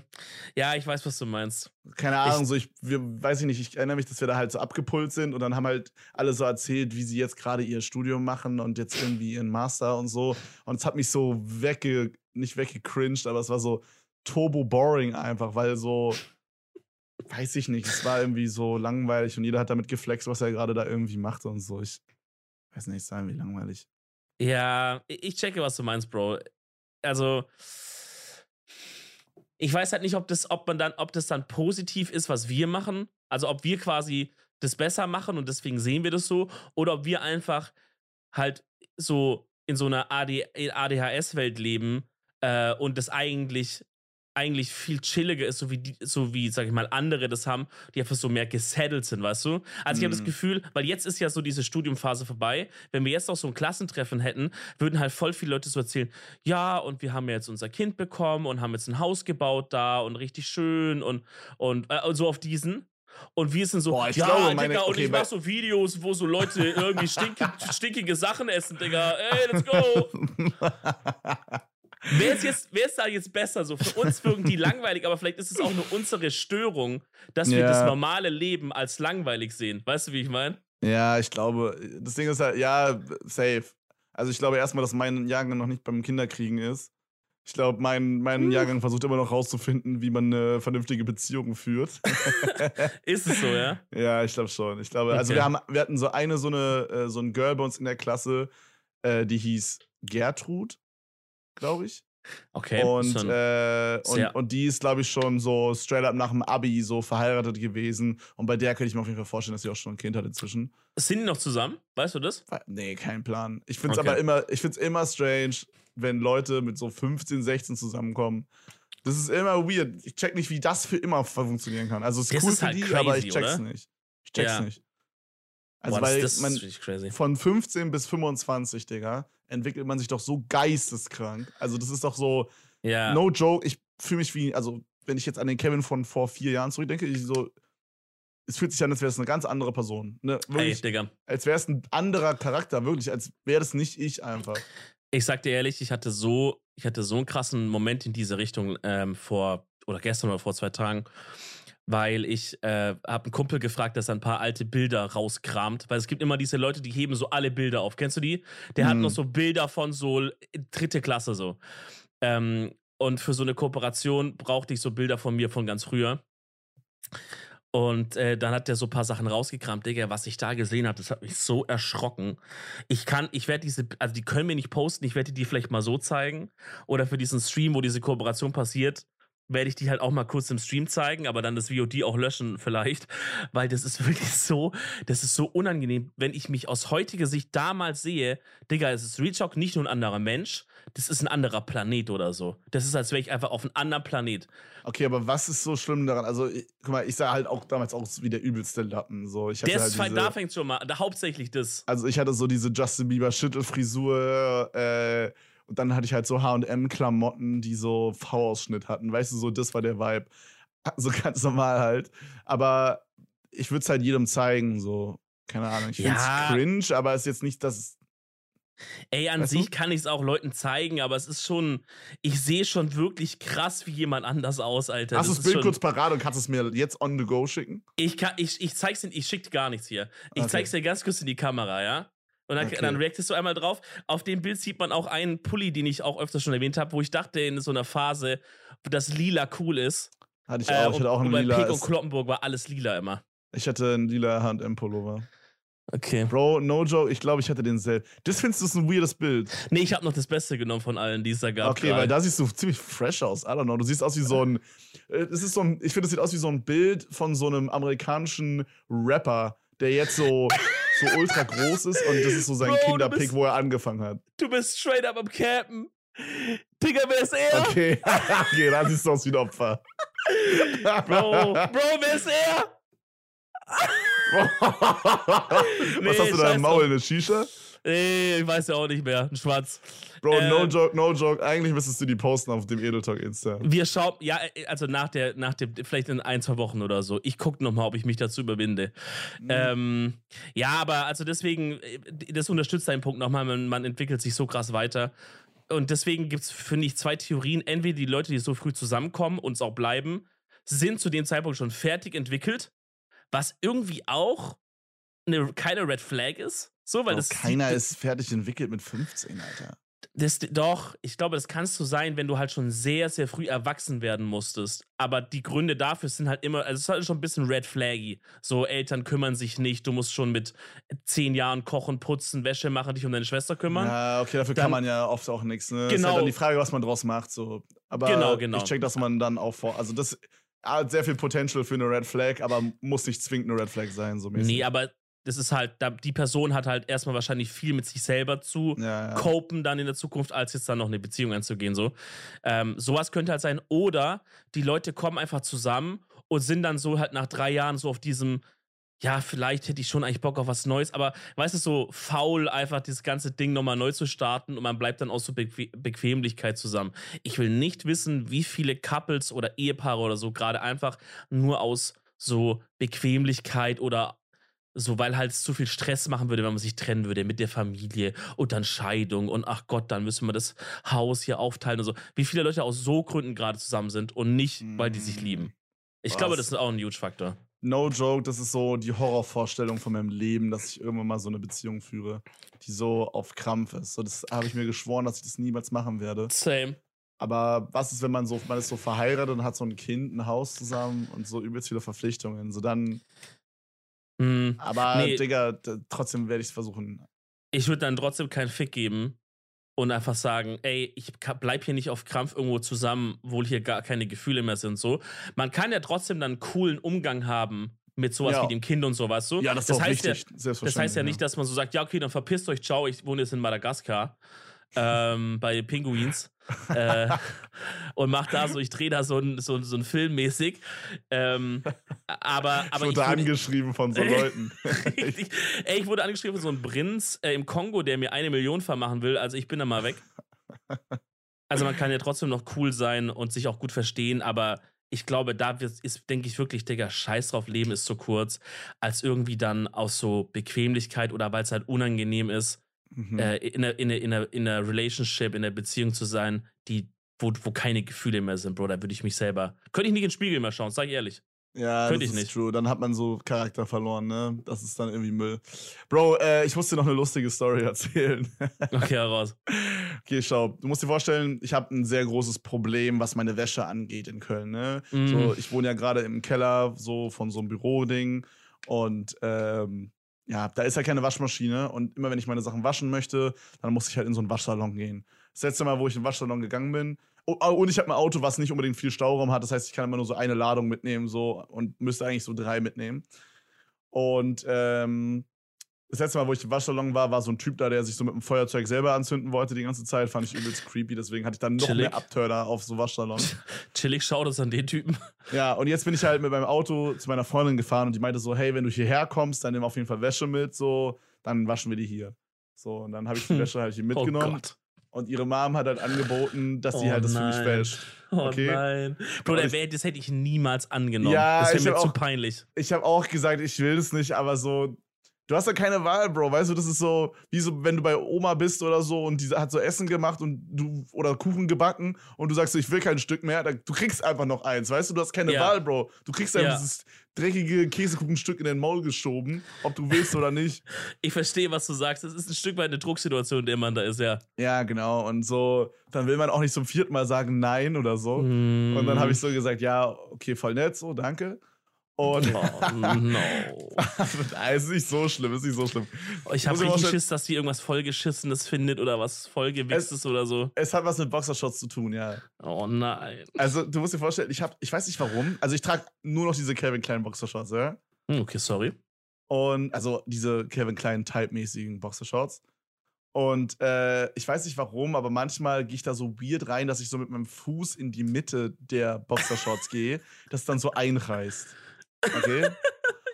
ja, ich weiß, was du meinst. Keine Ahnung, ich, so ich wir, weiß ich nicht, ich erinnere mich, dass wir da halt so abgepult sind und dann haben halt alle so erzählt, wie sie jetzt gerade ihr Studium machen und jetzt irgendwie ihren Master und so. Und es hat mich so wegge, nicht weggecringed, aber es war so turbo boring einfach, weil so, weiß ich nicht, es war irgendwie so langweilig und jeder hat damit geflext, was er gerade da irgendwie macht und so. Ich weiß nicht, sagen wie langweilig. Ja, ich checke, was du meinst, Bro. Also, ich weiß halt nicht, ob das, ob man dann, ob das dann positiv ist, was wir machen. Also ob wir quasi das besser machen und deswegen sehen wir das so, oder ob wir einfach halt so in so einer AD, ADHS-Welt leben äh, und das eigentlich eigentlich viel chilliger ist, so wie, die, so wie, sag ich mal, andere das haben, die einfach so mehr gesettelt sind, weißt du? Also ich habe das mhm. Gefühl, weil jetzt ist ja so diese Studiumphase vorbei, wenn wir jetzt noch so ein Klassentreffen hätten, würden halt voll viele Leute so erzählen, ja, und wir haben ja jetzt unser Kind bekommen und haben jetzt ein Haus gebaut da und richtig schön und, und, äh, und so auf diesen. Und wir sind so, Boah, ich ja, glaube, meine, Digga, und okay, ich mach so Videos, wo so Leute irgendwie stinkige, stinkige Sachen essen, Digga. Ey, let's go. *laughs* Wer ist, jetzt, wer ist da jetzt besser? So, für uns wirken die langweilig, aber vielleicht ist es auch nur unsere Störung, dass wir ja. das normale Leben als langweilig sehen. Weißt du, wie ich meine? Ja, ich glaube, das Ding ist halt, ja, safe. Also ich glaube erstmal, dass mein Jahrgang noch nicht beim Kinderkriegen ist. Ich glaube, mein, mein hm. Jahrgang versucht immer noch rauszufinden, wie man eine vernünftige Beziehung führt. *laughs* ist es so, ja? Ja, ich glaube schon. Ich glaube, also okay. wir haben, wir hatten so eine, so eine, äh, so ein Girl bei uns in der Klasse, äh, die hieß Gertrud glaube ich. Okay. Und, äh, und, und, die ist, glaube ich, schon so straight up nach dem Abi so verheiratet gewesen. Und bei der könnte ich mir auf jeden Fall vorstellen, dass sie auch schon ein Kind hat inzwischen. Sind die noch zusammen? Weißt du das? Nee, kein Plan. Ich finde es okay. aber immer, ich finde immer strange, wenn Leute mit so 15, 16 zusammenkommen. Das ist immer weird. Ich check nicht, wie das für immer funktionieren kann. Also es ist das cool ist für halt die, crazy, aber ich check's oder? nicht. Ich check's ja. nicht. Also, Boah, weil das, man von 15 bis 25, Digga, entwickelt man sich doch so geisteskrank. Also, das ist doch so, ja. no joke, ich fühle mich wie, also, wenn ich jetzt an den Kevin von vor vier Jahren zurückdenke, ich so, es fühlt sich an, als wäre es eine ganz andere Person. Ne? Wirklich, Ey, Digga. Als wäre es ein anderer Charakter, wirklich, als wäre das nicht ich einfach. Ich sag dir ehrlich, ich hatte so, ich hatte so einen krassen Moment in diese Richtung ähm, vor, oder gestern oder vor zwei Tagen weil ich äh, habe einen Kumpel gefragt, dass er ein paar alte Bilder rauskramt, weil es gibt immer diese Leute, die heben so alle Bilder auf. Kennst du die? Der mhm. hat noch so Bilder von so dritte Klasse so. Ähm, und für so eine Kooperation brauchte ich so Bilder von mir von ganz früher. Und äh, dann hat der so ein paar Sachen rausgekramt. Digga, was ich da gesehen habe, das hat mich so erschrocken. Ich kann, ich werde diese, also die können wir nicht posten, ich werde die vielleicht mal so zeigen. Oder für diesen Stream, wo diese Kooperation passiert, werde ich die halt auch mal kurz im Stream zeigen, aber dann das VOD auch löschen vielleicht, weil das ist wirklich so, das ist so unangenehm, wenn ich mich aus heutiger Sicht damals sehe, Digga, es ist Reachok nicht nur ein anderer Mensch, das ist ein anderer Planet oder so. Das ist, als wäre ich einfach auf einem anderen Planet. Okay, aber was ist so schlimm daran? Also, ich, guck mal, ich sah halt auch damals aus wie der übelste Lappen. So, ich hatte der ist, halt da fängt schon mal, da hauptsächlich das. Also, ich hatte so diese Justin Bieber Schüttelfrisur, äh, und dann hatte ich halt so HM-Klamotten, die so V-Ausschnitt hatten. Weißt du, so, das war der Vibe. *laughs* So ganz normal halt. Aber ich würde es halt jedem zeigen, so. Keine Ahnung. Ich finde es ja. cringe, aber es ist jetzt nicht das. Ey, an weißt sich du? kann ich es auch Leuten zeigen, aber es ist schon, ich sehe schon wirklich krass wie jemand anders aus, Alter. Hast du das Bild kurz parat und kannst es mir jetzt on the go schicken? Ich kann, ich, ich zeig's dir, ich schick gar nichts hier. Ich okay. zeig's dir ganz kurz in die Kamera, ja? Und dann, okay. dann reactest du einmal drauf. Auf dem Bild sieht man auch einen Pulli, den ich auch öfters schon erwähnt habe, wo ich dachte in so einer Phase, dass lila cool ist. Hatte ich auch. Äh, ich hatte auch einen lila. Bei Peek und Kloppenburg war alles lila immer. Ich hatte einen lila H&M-Pullover. Okay. Bro, no joke, ich glaube, ich hatte den selben. Das findest du ein weirdes Bild. Nee, ich habe noch das Beste genommen von allen, die es da gab. Okay, grad. weil da siehst du ziemlich fresh aus. I don't know. Du siehst aus wie so ein. Äh, das ist so ein ich finde, das sieht aus wie so ein Bild von so einem amerikanischen Rapper, der jetzt so so ultra groß ist und das ist so sein Bro, Kinderpick, wo er angefangen hat. Du bist straight up am Cappen. Digga, wer ist er? Okay, *laughs* okay dann siehst du aus wie ein Opfer. Bro, Bro, wer ist er? *laughs* Was hast du da im Maul, eine Shisha? Nee, ich weiß ja auch nicht mehr. Ein Schwarz. Bro, äh, no joke, no joke. Eigentlich müsstest du die posten auf dem Edeltalk Insta. Wir schauen, ja, äh, also nach der, nach dem, vielleicht in ein, zwei Wochen oder so. Ich gucke nochmal, ob ich mich dazu überwinde. Mhm. Ähm, ja, aber also deswegen, äh, das unterstützt deinen Punkt nochmal. Man, man entwickelt sich so krass weiter. Und deswegen gibt es, finde ich, zwei Theorien. Entweder die Leute, die so früh zusammenkommen und es auch bleiben, sind zu dem Zeitpunkt schon fertig entwickelt, was irgendwie auch eine, keine Red Flag ist. So, weil das keiner ist fertig entwickelt mit 15, Alter. Das, doch, ich glaube, das kannst du sein, wenn du halt schon sehr, sehr früh erwachsen werden musstest. Aber die Gründe dafür sind halt immer, also es ist halt schon ein bisschen red flaggy. So, Eltern kümmern sich nicht, du musst schon mit zehn Jahren kochen, putzen, Wäsche machen, dich um deine Schwester kümmern. Ja, okay, dafür dann, kann man ja oft auch nichts. Ne? Genau. Ist halt dann genau. die Frage, was man draus macht. So. Aber genau, genau. ich check, dass man dann auch vor. Also, das hat sehr viel Potential für eine Red Flag, aber muss nicht zwingend eine Red Flag sein. So mäßig. Nee, aber das ist halt, die Person hat halt erstmal wahrscheinlich viel mit sich selber zu ja, ja. copen dann in der Zukunft, als jetzt dann noch eine Beziehung einzugehen. So. Ähm, sowas könnte halt sein. Oder die Leute kommen einfach zusammen und sind dann so halt nach drei Jahren so auf diesem, ja, vielleicht hätte ich schon eigentlich Bock auf was Neues, aber weißt du, so faul einfach dieses ganze Ding nochmal neu zu starten und man bleibt dann aus so Bequ Bequemlichkeit zusammen. Ich will nicht wissen, wie viele Couples oder Ehepaare oder so gerade einfach nur aus so Bequemlichkeit oder so, weil halt zu viel Stress machen würde, wenn man sich trennen würde mit der Familie und dann Scheidung und ach Gott, dann müssen wir das Haus hier aufteilen und so. Wie viele Leute aus so Gründen gerade zusammen sind und nicht, mm. weil die sich lieben. Ich Was? glaube, das ist auch ein Huge-Faktor. No joke, das ist so die Horrorvorstellung von meinem Leben, dass ich irgendwann mal so eine Beziehung führe, die so auf Krampf ist. So, das habe ich mir geschworen, dass ich das niemals machen werde. Same. Aber was ist, wenn man so, man ist so verheiratet und hat so ein Kind, ein Haus zusammen und so übelst viele Verpflichtungen? So dann Mhm. Aber, nee, Digga, trotzdem werde ich es versuchen. Ich würde dann trotzdem keinen Fick geben und einfach sagen, ey, ich bleib hier nicht auf Krampf irgendwo zusammen, obwohl hier gar keine Gefühle mehr sind. So, man kann ja trotzdem dann einen coolen Umgang haben mit sowas ja. wie dem Kind und sowas. So. Ja, das, das heißt wichtig, ja, das heißt ja, ja nicht, dass man so sagt, ja, okay, dann verpisst euch, ciao, ich wohne jetzt in Madagaskar ähm, bei Pinguins äh, *laughs* und mach da so, ich drehe da so ein, so, so ein Film mäßig. Ähm, aber, aber ich wurde angeschrieben von so *laughs* Leuten. Richtig. Ey, ich wurde angeschrieben von so einem Prinz äh, im Kongo, der mir eine Million vermachen will. Also ich bin da mal weg. Also man kann ja trotzdem noch cool sein und sich auch gut verstehen, aber ich glaube, da ist, denke ich wirklich, Digga, scheiß drauf, Leben ist zu kurz, als irgendwie dann aus so Bequemlichkeit oder weil es halt unangenehm ist, mhm. äh, in, einer, in, einer, in, einer, Relationship, in einer Beziehung zu sein, die, wo, wo keine Gefühle mehr sind, Bro. Da würde ich mich selber. Könnte ich nicht in den Spiegel mehr schauen, sag ich ehrlich. Ja, Könnte das ich ist nicht. true. Dann hat man so Charakter verloren, ne? Das ist dann irgendwie Müll. Bro, äh, ich muss dir noch eine lustige Story *laughs* erzählen. okay, heraus. Okay, schau. Du musst dir vorstellen, ich habe ein sehr großes Problem, was meine Wäsche angeht in Köln, ne? Mm. So, ich wohne ja gerade im Keller, so von so einem Büroding. Und ähm, ja, da ist ja keine Waschmaschine und immer wenn ich meine Sachen waschen möchte, dann muss ich halt in so einen Waschsalon gehen. Das letzte Mal, wo ich in den Waschsalon gegangen bin, oh, und ich habe ein Auto, was nicht unbedingt viel Stauraum hat, das heißt, ich kann immer nur so eine Ladung mitnehmen so und müsste eigentlich so drei mitnehmen. Und ähm, das letzte Mal, wo ich im Waschsalon war, war so ein Typ da, der sich so mit dem Feuerzeug selber anzünden wollte die ganze Zeit. Fand ich übelst creepy. Deswegen hatte ich dann noch Chillig. mehr Abtörner auf so Waschsalon. *laughs* Chillig, schau das an den Typen. Ja, und jetzt bin ich halt mit meinem Auto zu meiner Freundin gefahren und die meinte so: Hey, wenn du hierher kommst, dann nimm auf jeden Fall Wäsche mit. So, dann waschen wir die hier. So, und dann habe ich die *laughs* Wäsche halt hier oh mitgenommen. Oh. Und ihre Mom hat halt angeboten, dass sie oh halt das nein. für mich wäscht. Oh okay? Oh nein. Bro, das hätte ich niemals angenommen. Ja, das wäre mir zu peinlich. Ich habe auch gesagt, ich will das nicht, aber so, Du hast ja keine Wahl, Bro. Weißt du, das ist so, wie so, wenn du bei Oma bist oder so und die hat so Essen gemacht und du, oder Kuchen gebacken und du sagst so, ich will kein Stück mehr. Du kriegst einfach noch eins, weißt du? Du hast keine ja. Wahl, Bro. Du kriegst einfach ja. dieses dreckige Käsekuchenstück in den Maul geschoben, ob du willst oder nicht. *laughs* Ich verstehe, was du sagst. Das ist ein Stück weit eine Drucksituation, in der man da ist, ja. Ja, genau. Und so, dann will man auch nicht zum vierten Mal sagen Nein oder so. Mm. Und dann habe ich so gesagt, ja, okay, voll nett, so, danke. Und oh, no. *laughs* ist nicht so schlimm, ist nicht so schlimm. Ich habe richtig Schiss, dass sie irgendwas vollgeschissenes findet oder was vollgewichstes oder so. Es hat was mit Boxershorts zu tun, ja. Oh nein. Also, du musst dir vorstellen, ich habe, ich weiß nicht warum, also ich trage nur noch diese Calvin Klein Boxershorts, ja. Hm, okay, sorry. Und also diese Calvin Klein Type-mäßigen Boxershorts. Und äh, ich weiß nicht warum, aber manchmal gehe ich da so weird rein, dass ich so mit meinem Fuß in die Mitte der Boxershorts *laughs* gehe, das dann so einreißt. Okay? *laughs*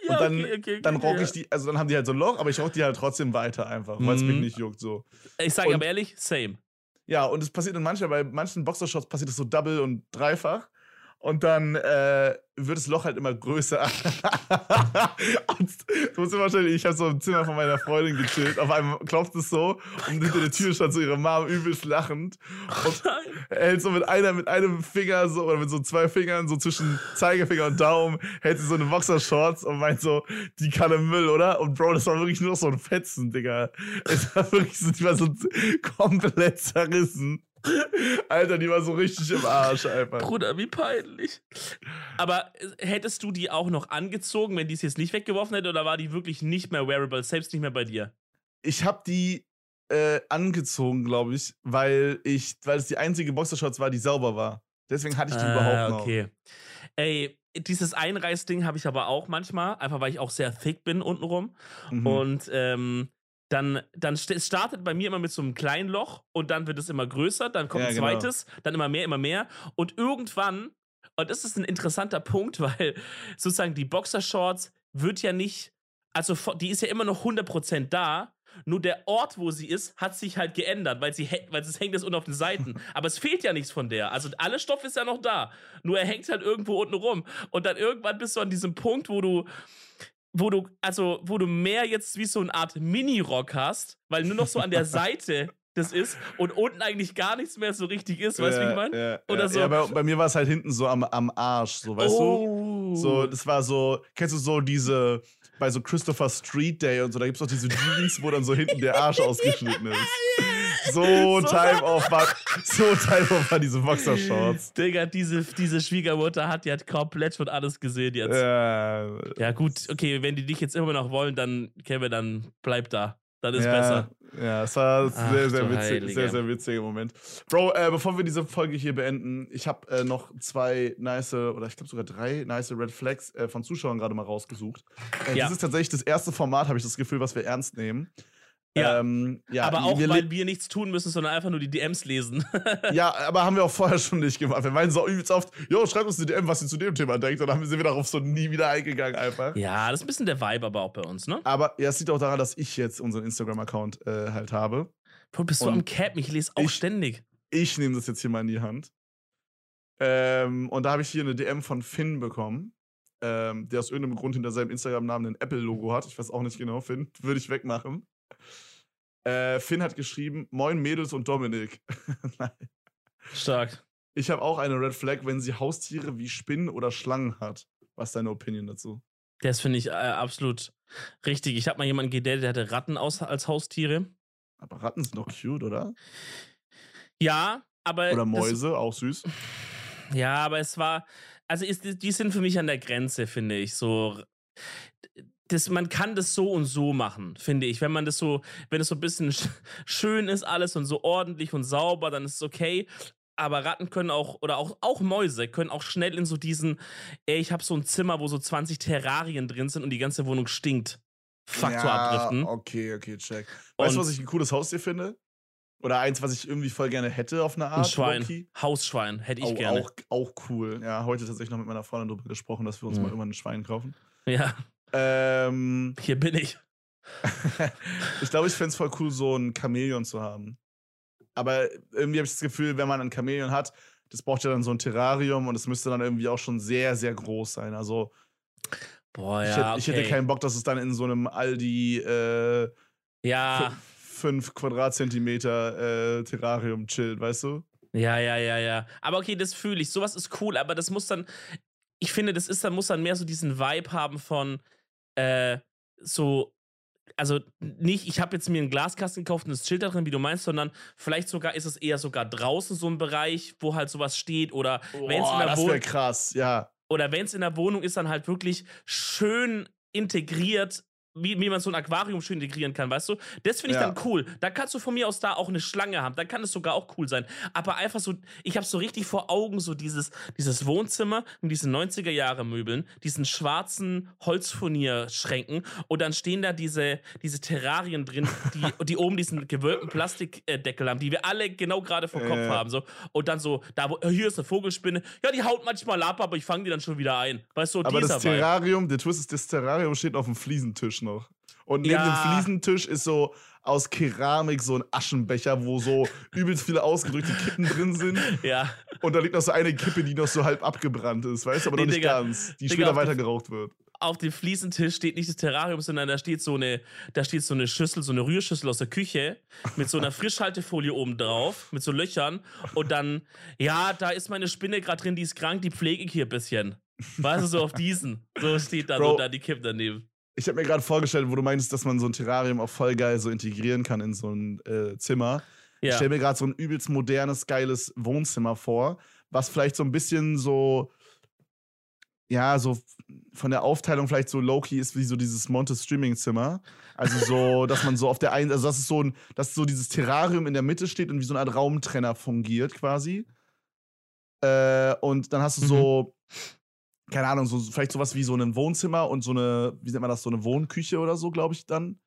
Ja, und dann, okay, okay, dann rock ich die, also dann haben die halt so ein Loch, aber ich rock die halt trotzdem weiter einfach, weil es mhm. mich nicht juckt so. Ich sage aber ehrlich, same. Ja, und es passiert in mancher, bei manchen Boxershorts passiert es so double und dreifach. Und dann äh, wird das Loch halt immer größer. *laughs* und du musst dir vorstellen, ich habe so im Zimmer von meiner Freundin gechillt. Auf einmal klopft es so und hinter der Tür stand so ihre Mom übelst lachend. Und hält so mit einer, mit einem Finger so, oder mit so zwei Fingern, so zwischen Zeigefinger und Daumen, hält sie so eine Boxershorts und meint so, die kann im Müll, oder? Und Bro, das war wirklich nur noch so ein Fetzen, Digga. Es war wirklich so, die war so komplett zerrissen. Alter, die war so richtig im Arsch einfach. Bruder, wie peinlich. Aber hättest du die auch noch angezogen, wenn die es jetzt nicht weggeworfen hätte, oder war die wirklich nicht mehr wearable, selbst nicht mehr bei dir? Ich habe die äh, angezogen, glaube ich, weil ich, weil es die einzige Boxershorts war, die sauber war. Deswegen hatte ich die ah, überhaupt noch. Okay. Ey, dieses Einreißding habe ich aber auch manchmal, einfach weil ich auch sehr thick bin untenrum. Mhm. Und ähm, dann, dann es startet bei mir immer mit so einem kleinen Loch und dann wird es immer größer, dann kommt ja, ein genau. zweites, genau. dann immer mehr, immer mehr. Und irgendwann, und das ist ein interessanter Punkt, *laughs* weil sozusagen die Boxershorts wird ja nicht, also die ist ja immer noch 100% da, nur der Ort, wo sie ist, hat sich halt geändert, weil, sie, weil es hängt jetzt unten auf den Seiten. *laughs* Aber es fehlt ja nichts von der. Also alle Stoff ist ja noch da. Nur er hängt halt irgendwo unten rum. Und dann irgendwann bist du an diesem Punkt, wo du wo du, also, wo du mehr jetzt wie so eine Art Mini-Rock hast, weil nur noch so an der *laughs* Seite das ist und unten eigentlich gar nichts mehr so richtig ist, weißt du, ja, wie ich meine? Ja, Oder ja, so. Ja, bei, bei mir war es halt hinten so am, am Arsch, so, weißt oh. du? So, das war so, kennst du so diese, bei so Christopher Street Day und so, da gibt es auch diese Jeans, wo dann so hinten der Arsch *laughs* ausgeschnitten ist. So, *laughs* so Time off war, so Time off war diese Boxershorts. Digga, diese, diese Schwiegermutter hat, die hat komplett schon alles gesehen jetzt. Ja. ja, gut, okay, wenn die dich jetzt immer noch wollen, dann, Kevin, dann bleib da. Dann ist ja, besser. Ja, es war ein sehr, sehr, witzig, sehr, sehr witziger Moment. Bro, äh, bevor wir diese Folge hier beenden, ich habe äh, noch zwei nice, oder ich glaube sogar drei nice Red Flags äh, von Zuschauern gerade mal rausgesucht. Äh, ja. Das ist tatsächlich das erste Format, habe ich das Gefühl, was wir ernst nehmen. Ja. Ähm, ja. aber auch, wir weil wir nichts tun müssen, sondern einfach nur die DMs lesen. *laughs* ja, aber haben wir auch vorher schon nicht gemacht. Wir meinen so übelst oft, jo, schreibt uns eine DM, was ihr zu dem Thema denkt. Und dann sind wir darauf so nie wieder eingegangen einfach. Ja, das ist ein bisschen der Vibe aber auch bei uns, ne? Aber ja, es liegt auch daran, dass ich jetzt unseren Instagram-Account äh, halt habe. Bro, bist du am Cap? Ich lese auch ich, ständig. Ich nehme das jetzt hier mal in die Hand. Ähm, und da habe ich hier eine DM von Finn bekommen. Ähm, der aus irgendeinem Grund hinter seinem Instagram-Namen ein Apple-Logo hat. Ich weiß auch nicht genau, Finn. Würde ich wegmachen. Äh, Finn hat geschrieben: Moin Mädels und Dominik. *laughs* Nein. Stark. Ich habe auch eine Red Flag, wenn sie Haustiere wie Spinnen oder Schlangen hat. Was ist deine Opinion dazu? Das finde ich äh, absolut richtig. Ich habe mal jemanden gedatet, der hatte Ratten aus, als Haustiere. Aber Ratten sind doch cute, oder? Ja, aber. Oder Mäuse, auch süß. *laughs* Ja, aber es war. Also, ist, die sind für mich an der Grenze, finde ich. So das, man kann das so und so machen, finde ich. Wenn man das so, wenn es so ein bisschen schön ist alles und so ordentlich und sauber, dann ist es okay. Aber Ratten können auch, oder auch, auch Mäuse, können auch schnell in so diesen, ey, ich habe so ein Zimmer, wo so 20 Terrarien drin sind und die ganze Wohnung stinkt. Faktor ja, abdriften. Okay, okay, check. Weißt du, was ich ein cooles Haustier finde? Oder eins, was ich irgendwie voll gerne hätte auf eine Art. Ein Schwein. Loki. Hausschwein hätte ich auch, gerne. Auch, auch cool. Ja, heute tatsächlich noch mit meiner Freundin darüber gesprochen, dass wir uns mhm. mal irgendwann ein Schwein kaufen. Ja. Ähm, Hier bin ich. *laughs* ich glaube, ich fände es voll cool, so ein Chamäleon zu haben. Aber irgendwie habe ich das Gefühl, wenn man ein Chamäleon hat, das braucht ja dann so ein Terrarium und es müsste dann irgendwie auch schon sehr, sehr groß sein. Also, Boah, ja, ich, hätte, okay. ich hätte keinen Bock, dass es dann in so einem Aldi äh, ja. 5 Quadratzentimeter äh, Terrarium chillt, weißt du? Ja, ja, ja, ja. Aber okay, das fühle ich. Sowas ist cool, aber das muss dann, ich finde, das ist dann, muss dann mehr so diesen Vibe haben von äh, so, also nicht, ich habe jetzt mir einen Glaskasten gekauft und das Schild da drin, wie du meinst, sondern vielleicht sogar ist es eher sogar draußen so ein Bereich, wo halt sowas steht oder wenn es in der Wohnung. krass, ja. Oder wenn es in der Wohnung ist, dann halt wirklich schön integriert wie, wie man so ein Aquarium schön integrieren kann, weißt du? Das finde ich ja. dann cool. Da kannst du von mir aus da auch eine Schlange haben. Da kann es sogar auch cool sein. Aber einfach so, ich habe so richtig vor Augen so dieses, dieses Wohnzimmer mit diesen 90er-Jahre-Möbeln, diesen schwarzen Holzfurnierschränken und dann stehen da diese, diese Terrarien drin, die, *laughs* die oben diesen gewölbten Plastikdeckel haben, die wir alle genau gerade vor Kopf äh. haben. So. Und dann so, da wo, hier ist eine Vogelspinne. Ja, die haut manchmal ab, aber ich fange die dann schon wieder ein. Weißt du, aber das Terrarium, der Twist ist, das Terrarium steht auf dem Fliesentisch noch. Und neben ja. dem Fliesentisch ist so aus Keramik so ein Aschenbecher, wo so übelst viele ausgedrückte Kippen drin sind. *laughs* Ja. Und da liegt noch so eine Kippe, die noch so halb abgebrannt ist, weißt du, aber nee, noch nicht Digga, ganz, die Digga, später weiter geraucht wird. Auf dem Fliesentisch steht nicht das Terrarium, sondern da steht so eine, da steht so eine Schüssel, so eine Rührschüssel aus der Küche mit so einer *laughs* Frischhaltefolie oben drauf, mit so Löchern. Und dann, ja, da ist meine Spinne gerade drin, die ist krank, die pflege ich hier ein bisschen. Weißt du, so auf diesen. So steht da Bro, so da die Kippe daneben. Ich habe mir gerade vorgestellt, wo du meinst, dass man so ein Terrarium auch voll geil so integrieren kann in so ein äh, Zimmer. Ja. Ich stelle mir gerade so ein übelst modernes, geiles Wohnzimmer vor, was vielleicht so ein bisschen so, ja, so von der Aufteilung vielleicht so low-key ist wie so dieses Monte-Streaming-Zimmer. Also so, *laughs* dass man so auf der einen, also das ist so ein, dass so dieses Terrarium in der Mitte steht und wie so eine Art Raumtrenner fungiert quasi. Äh, und dann hast du mhm. Keine Ahnung, so vielleicht sowas wie so ein Wohnzimmer und so eine, wie nennt man das, so eine Wohnküche oder so, glaube ich dann.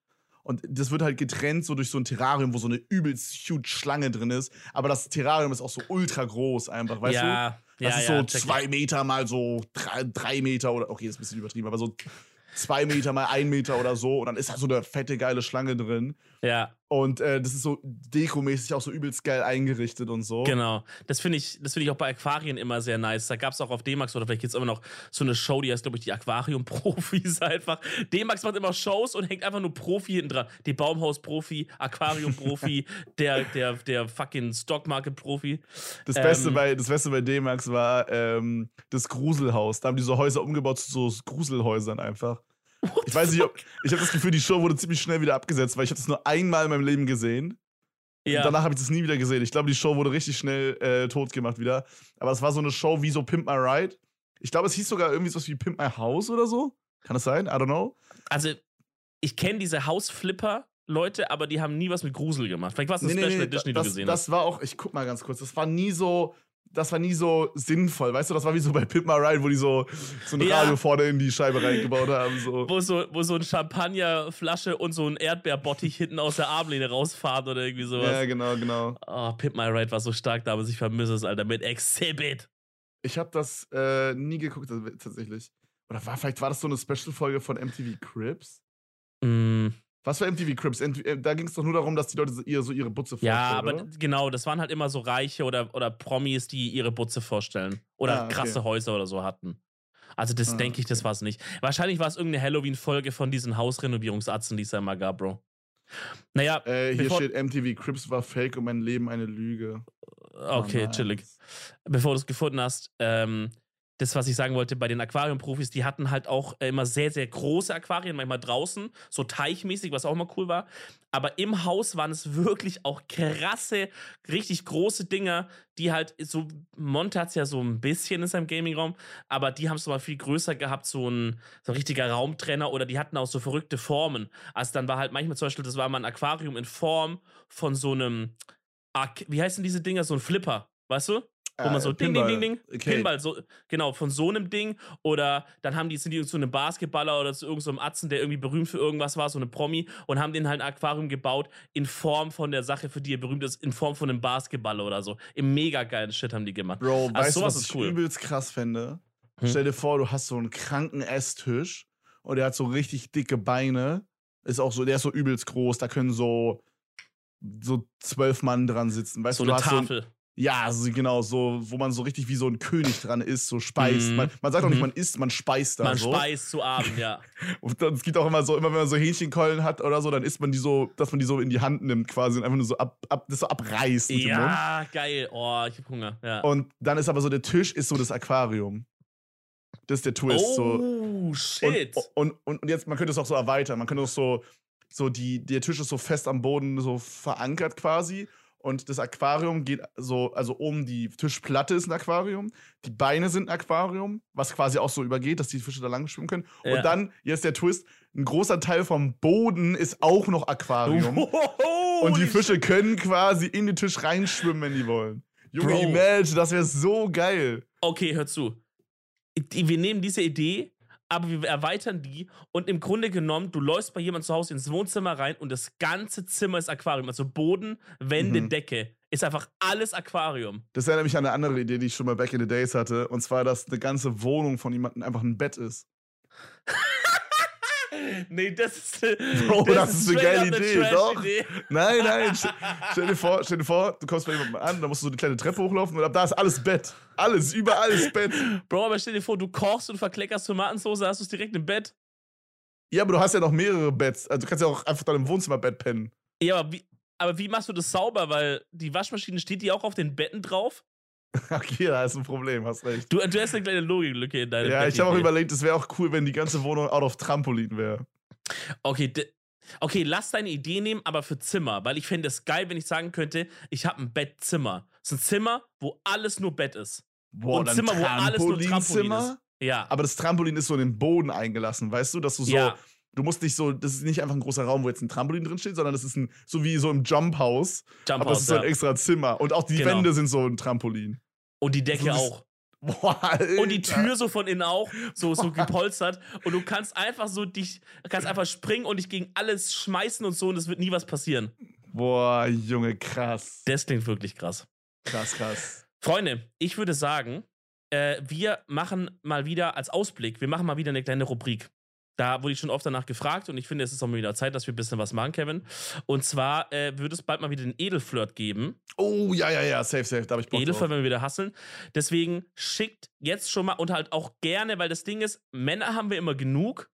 Und das wird halt getrennt so durch so ein Terrarium, wo so eine übelst huge Schlange drin ist. Aber das Terrarium ist auch so ultra groß einfach, weißt ja, du? Das ja, ist so zwei Meter mal so drei, drei Meter oder, okay, ist ein bisschen übertrieben, aber so zwei Meter mal ein Meter oder so. Und dann ist da so eine fette, geile Schlange drin. Ja. Und äh, das ist so dekomäßig auch so übelst geil eingerichtet und so. Genau. Das finde ich, das ich auch bei Aquarien immer sehr nice. Da gab es auch auf D-Max oder vielleicht gibt es immer noch so eine Show, die heißt, glaube ich, die Aquarium-Profis *laughs* einfach. D-Max macht immer Shows und hängt einfach nur Profi hinten dran. Die Baumhaus-Profi, Aquarium-Profi, *laughs* der, der, der fucking Stockmarket-Profi. Das, Beste ähm, bei, das Beste bei D-Max war ähm, das Gruselhaus. Da haben die so Häuser umgebaut zu so Gruselhäusern einfach. What ich weiß nicht, ob, ich habe das Gefühl, die Show wurde ziemlich schnell wieder abgesetzt, weil ich habe das nur einmal in meinem Leben gesehen. Ja. Und danach habe ich das nie wieder gesehen. Ich glaube, die Show wurde richtig schnell äh, tot gemacht wieder. Aber es war so eine Show wie so Pimp My Ride. Ich glaube, es hieß sogar irgendwie so was wie Pimp My House oder so. Kann das sein? I don't know. Also, ich kenne diese Hausflipper. Leute, aber die haben nie was mit Grusel gemacht. Vielleicht war es eine nee, Special nee, Edition, die das, du gesehen das hast. Das war auch, ich guck mal ganz kurz, das war nie so, das war nie so sinnvoll. Weißt du, das war wie so bei Pimp My Ride, wo die so, so ein ja. Radio vorne in die Scheibe reingebaut haben. So. Wo, so, wo so ein Champagnerflasche und so ein Erdbeerbottich hinten aus der Armlehne rausfahren oder irgendwie sowas. Ja, genau, genau. Oh, Pimp My Ride war so stark damals, ich vermisse es, Alter, mit Exhibit. Ich habe das äh, nie geguckt, tatsächlich. Oder war, vielleicht war das so eine Special-Folge von MTV Cribs? Mm. Was für MTV Crips? Äh, da ging es doch nur darum, dass die Leute ihr so ihre Butze vorstellen. Ja, aber oder? genau, das waren halt immer so Reiche oder, oder Promis, die ihre Butze vorstellen. Oder ah, okay. krasse Häuser oder so hatten. Also, das ah, denke ich, das war es nicht. Wahrscheinlich war es irgendeine Halloween-Folge von diesen Hausrenovierungsatzen, die es ja immer gab, Bro. Naja. Äh, hier steht: MTV Crips war fake und mein Leben eine Lüge. Okay, oh chillig. Bevor du es gefunden hast, ähm, das, was ich sagen wollte, bei den Aquariumprofis, die hatten halt auch äh, immer sehr, sehr große Aquarien, manchmal draußen, so teichmäßig, was auch immer cool war. Aber im Haus waren es wirklich auch krasse, richtig große Dinger, die halt so, Monte hat es ja so ein bisschen in seinem Gaming-Raum, aber die haben es mal viel größer gehabt, so ein, so ein richtiger Raumtrenner oder die hatten auch so verrückte Formen. Also dann war halt manchmal zum Beispiel, das war mal ein Aquarium in Form von so einem, wie heißen diese Dinger, so ein Flipper, weißt du? Wo man so äh, Ding, Ding, Ding, Ding, okay. Pinball, so, genau, von so einem Ding. Oder dann haben die, sind die zu einem Basketballer oder zu irgendeinem so Atzen, der irgendwie berühmt für irgendwas war, so eine Promi, und haben den halt ein Aquarium gebaut in Form von der Sache, für die er berühmt ist, in Form von einem Basketballer oder so. Im mega geilen Shit haben die gemacht. Bro, also weißt du, was ich cool. übelst krass fände? Hm? Stell dir vor, du hast so einen kranken Esstisch und der hat so richtig dicke Beine. Ist auch so, der ist so übelst groß, da können so so zwölf Mann dran sitzen. Weißt so du, eine Tafel. So ja, also genau, so, wo man so richtig wie so ein König dran ist, so speist. Mm. Man, man, sagt auch nicht, mhm. man isst, man speist da man so. Man speist zu Abend, ja. *laughs* und es gibt auch immer so, immer wenn man so Hähnchenkeulen hat oder so, dann isst man die so, dass man die so in die Hand nimmt quasi und einfach nur so ab, ab das so abreißt. Mit ja, dem geil. Oh, ich hab Hunger. Ja. Und dann ist aber so, der Tisch ist so das Aquarium. Das ist der Twist. Oh, so. shit. Und, und, und jetzt, man könnte es auch so erweitern. Man könnte auch so, so die, der Tisch ist so fest am Boden so verankert quasi Und das Aquarium geht so, also oben die Tischplatte ist ein Aquarium, die Beine sind ein Aquarium, was quasi auch so übergeht, dass die Fische da lang schwimmen können. Ja. Und dann, jetzt der Twist, ein großer Teil vom Boden ist auch noch Aquarium. *laughs* Und die Fische können quasi in den Tisch reinschwimmen, wenn die wollen. Junge, Bro. imagine, das wäre so geil. Okay, hör zu. Wir nehmen diese Idee, aber wir erweitern die und im Grunde genommen, du läufst bei jemandem zu Hause ins Wohnzimmer rein und das ganze Zimmer ist Aquarium. Also Boden, Wände, Mhm. Decke. Ist einfach alles Aquarium. Das erinnert mich an eine andere Idee, die ich schon mal back in the days hatte. Und zwar, dass eine ganze Wohnung von jemandem einfach ein Bett ist. *laughs* Nee, das ist. Bro, das ist eine geile Idee, Trash doch. Idee. Nein, nein. st- stell, dir vor, stell dir vor, du kommst bei jemandem an, da musst du so eine kleine Treppe hochlaufen und ab da ist alles Bett. Alles, überall ist Bett. Bro, aber stell dir vor, du kochst und verkleckerst Tomatensauce, hast du es direkt im Bett. Ja, aber du hast ja noch mehrere Betts. Also du kannst ja auch einfach dann im Wohnzimmerbett pennen. Ja, aber wie, aber wie machst du das sauber? Weil die Waschmaschine steht die auch auf den Betten drauf? *laughs* Okay, da ist ein Problem, hast recht. Du, du hast eine kleine Logiklücke in deinem Ja, ich habe auch überlegt, es wäre auch cool, wenn die ganze Wohnung out of Trampolin wäre. Okay, okay, lass deine Idee nehmen, aber für Zimmer, weil ich fände es geil, wenn ich sagen könnte, ich habe ein Bettzimmer. Es ist ein Zimmer, wo alles nur Bett ist. Boah, Und Zimmer, wo alles nur Trampolin Trampolinzimmer? ist. Ja. Aber das Trampolin ist so in den Boden eingelassen, weißt du, dass du so, ja. Du musst nicht so, das ist nicht einfach ein großer Raum, wo jetzt ein Trampolin drin steht, sondern das ist ein, so wie so im Jump House, Jump aber es House, ist so ein ja. extra Zimmer und auch die Genau. Wände sind so ein Trampolin. Und die Decke das- auch. *laughs* Boah. Und die Tür so von innen auch, so, so gepolstert. Und du kannst einfach so dich, kannst einfach springen und dich gegen alles schmeißen und so und es wird nie was passieren. Boah, Junge, krass. Das klingt wirklich krass. Krass, krass. Freunde, ich würde sagen, äh, wir machen mal wieder als Ausblick, wir machen mal wieder eine kleine Rubrik. Da wurde ich schon oft danach gefragt und ich finde, es ist auch mal wieder Zeit, dass wir ein bisschen was machen, Kevin. Und zwar äh, wird es bald mal wieder den Edelflirt geben. Oh, ja, ja, ja, safe, safe, da hab ich Bock Edelflirt, wenn wir wieder hasseln. Deswegen schickt jetzt schon mal und halt auch gerne, weil das Ding ist, Männer haben wir immer genug.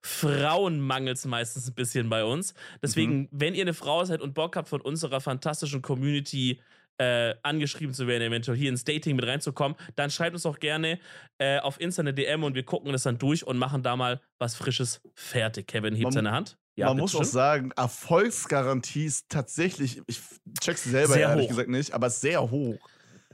Frauen mangelt es meistens ein bisschen bei uns. Deswegen, wenn ihr eine Frau seid und Bock habt, von unserer fantastischen Community äh, angeschrieben zu werden, eventuell hier ins Dating mit reinzukommen, dann schreibt uns auch gerne äh, auf Insta eine DM und wir gucken das dann durch und machen da mal was Frisches fertig. Kevin hebt Man- seine Hand. Man muss auch bitteschön. sagen, Erfolgsgarantie ist tatsächlich, ich check's selber Sehr ehrlich hoch. gesagt nicht, aber sehr hoch.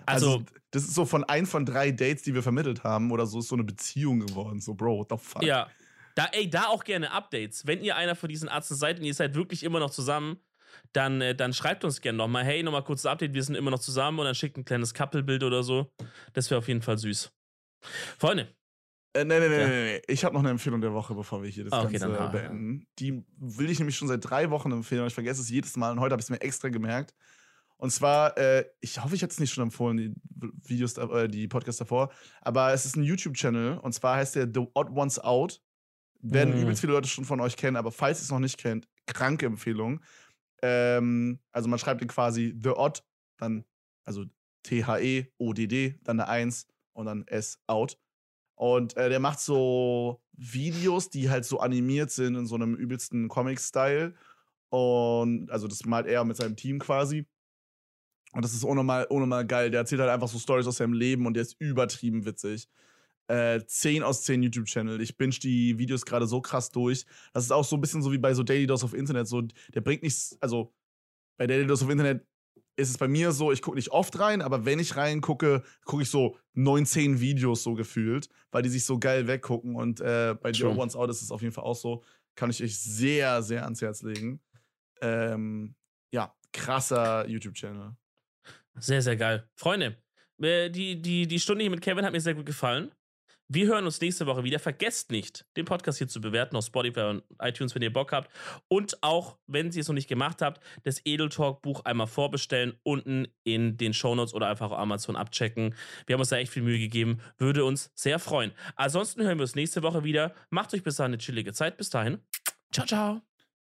Also, Also, das ist so von ein von drei Dates, die wir vermittelt haben oder so, ist so eine Beziehung geworden. So, Bro, what the fuck? Ja. Da, ey, da auch gerne Updates. Wenn ihr einer von diesen Arzten seid und ihr seid wirklich immer noch zusammen, dann, äh, dann schreibt uns gerne nochmal, hey, nochmal kurzes Update, wir sind immer noch zusammen und dann schickt ein kleines Couple-Bild oder so. Das wäre auf jeden Fall süß. Freunde, Äh, nee, nee, nee, Ja. nee, nee. Ich habe noch eine Empfehlung der Woche, bevor wir hier das Ah, okay, Ganze dann beenden. Die will ich nämlich schon seit drei Wochen empfehlen, aber ich vergesse es jedes Mal und heute habe ich es mir extra gemerkt. Und zwar, äh, ich hoffe, ich hätte es nicht schon empfohlen, die Videos, äh, die Podcasts davor, aber es ist ein YouTube-Channel und zwar heißt der The Odd Ones Out. Werden Mm. übelst viele Leute schon von euch kennen, aber falls ihr es noch nicht kennt, kranke Empfehlung. Ähm, also man schreibt den quasi The Odd, dann, also T-H-E-O-D-D, dann eine 1 und dann S Out. Und äh, der macht so Videos, die halt so animiert sind in so einem übelsten Comic-Style. Und also das malt er mit seinem Team quasi. Und das ist unnormal, unnormal geil. Der erzählt halt einfach so Stories aus seinem Leben und der ist übertrieben witzig. Äh, 10 aus 10 YouTube-Channel. Ich binge die Videos gerade so krass durch. Das ist auch so ein bisschen so wie bei so Daily Dose auf Internet. So, der bringt nichts, also bei Daily Dose auf Internet ist es bei mir so, ich gucke nicht oft rein, aber wenn ich reingucke, gucke ich so 19 Videos so gefühlt, weil die sich so geil weggucken. Und äh, bei. Joe One's Out ist es auf jeden Fall auch so. Kann ich euch sehr, sehr ans Herz legen. Ähm, ja, krasser YouTube-Channel. sehr, sehr geil. Freunde, äh, die, die, die Stunde hier mit Kevin hat mir sehr gut gefallen. Wir hören uns nächste Woche wieder. Vergesst nicht, den Podcast hier zu bewerten auf Spotify und iTunes, wenn ihr Bock habt. Und auch, wenn ihr es noch nicht gemacht habt, das Edel Talk Buch einmal vorbestellen, unten in den Shownotes oder einfach auf Amazon abchecken. Wir haben uns da echt viel Mühe gegeben. Würde uns sehr freuen. Ansonsten hören wir uns nächste Woche wieder. Macht euch bis dahin eine chillige Zeit. Bis dahin. Ciao, ciao.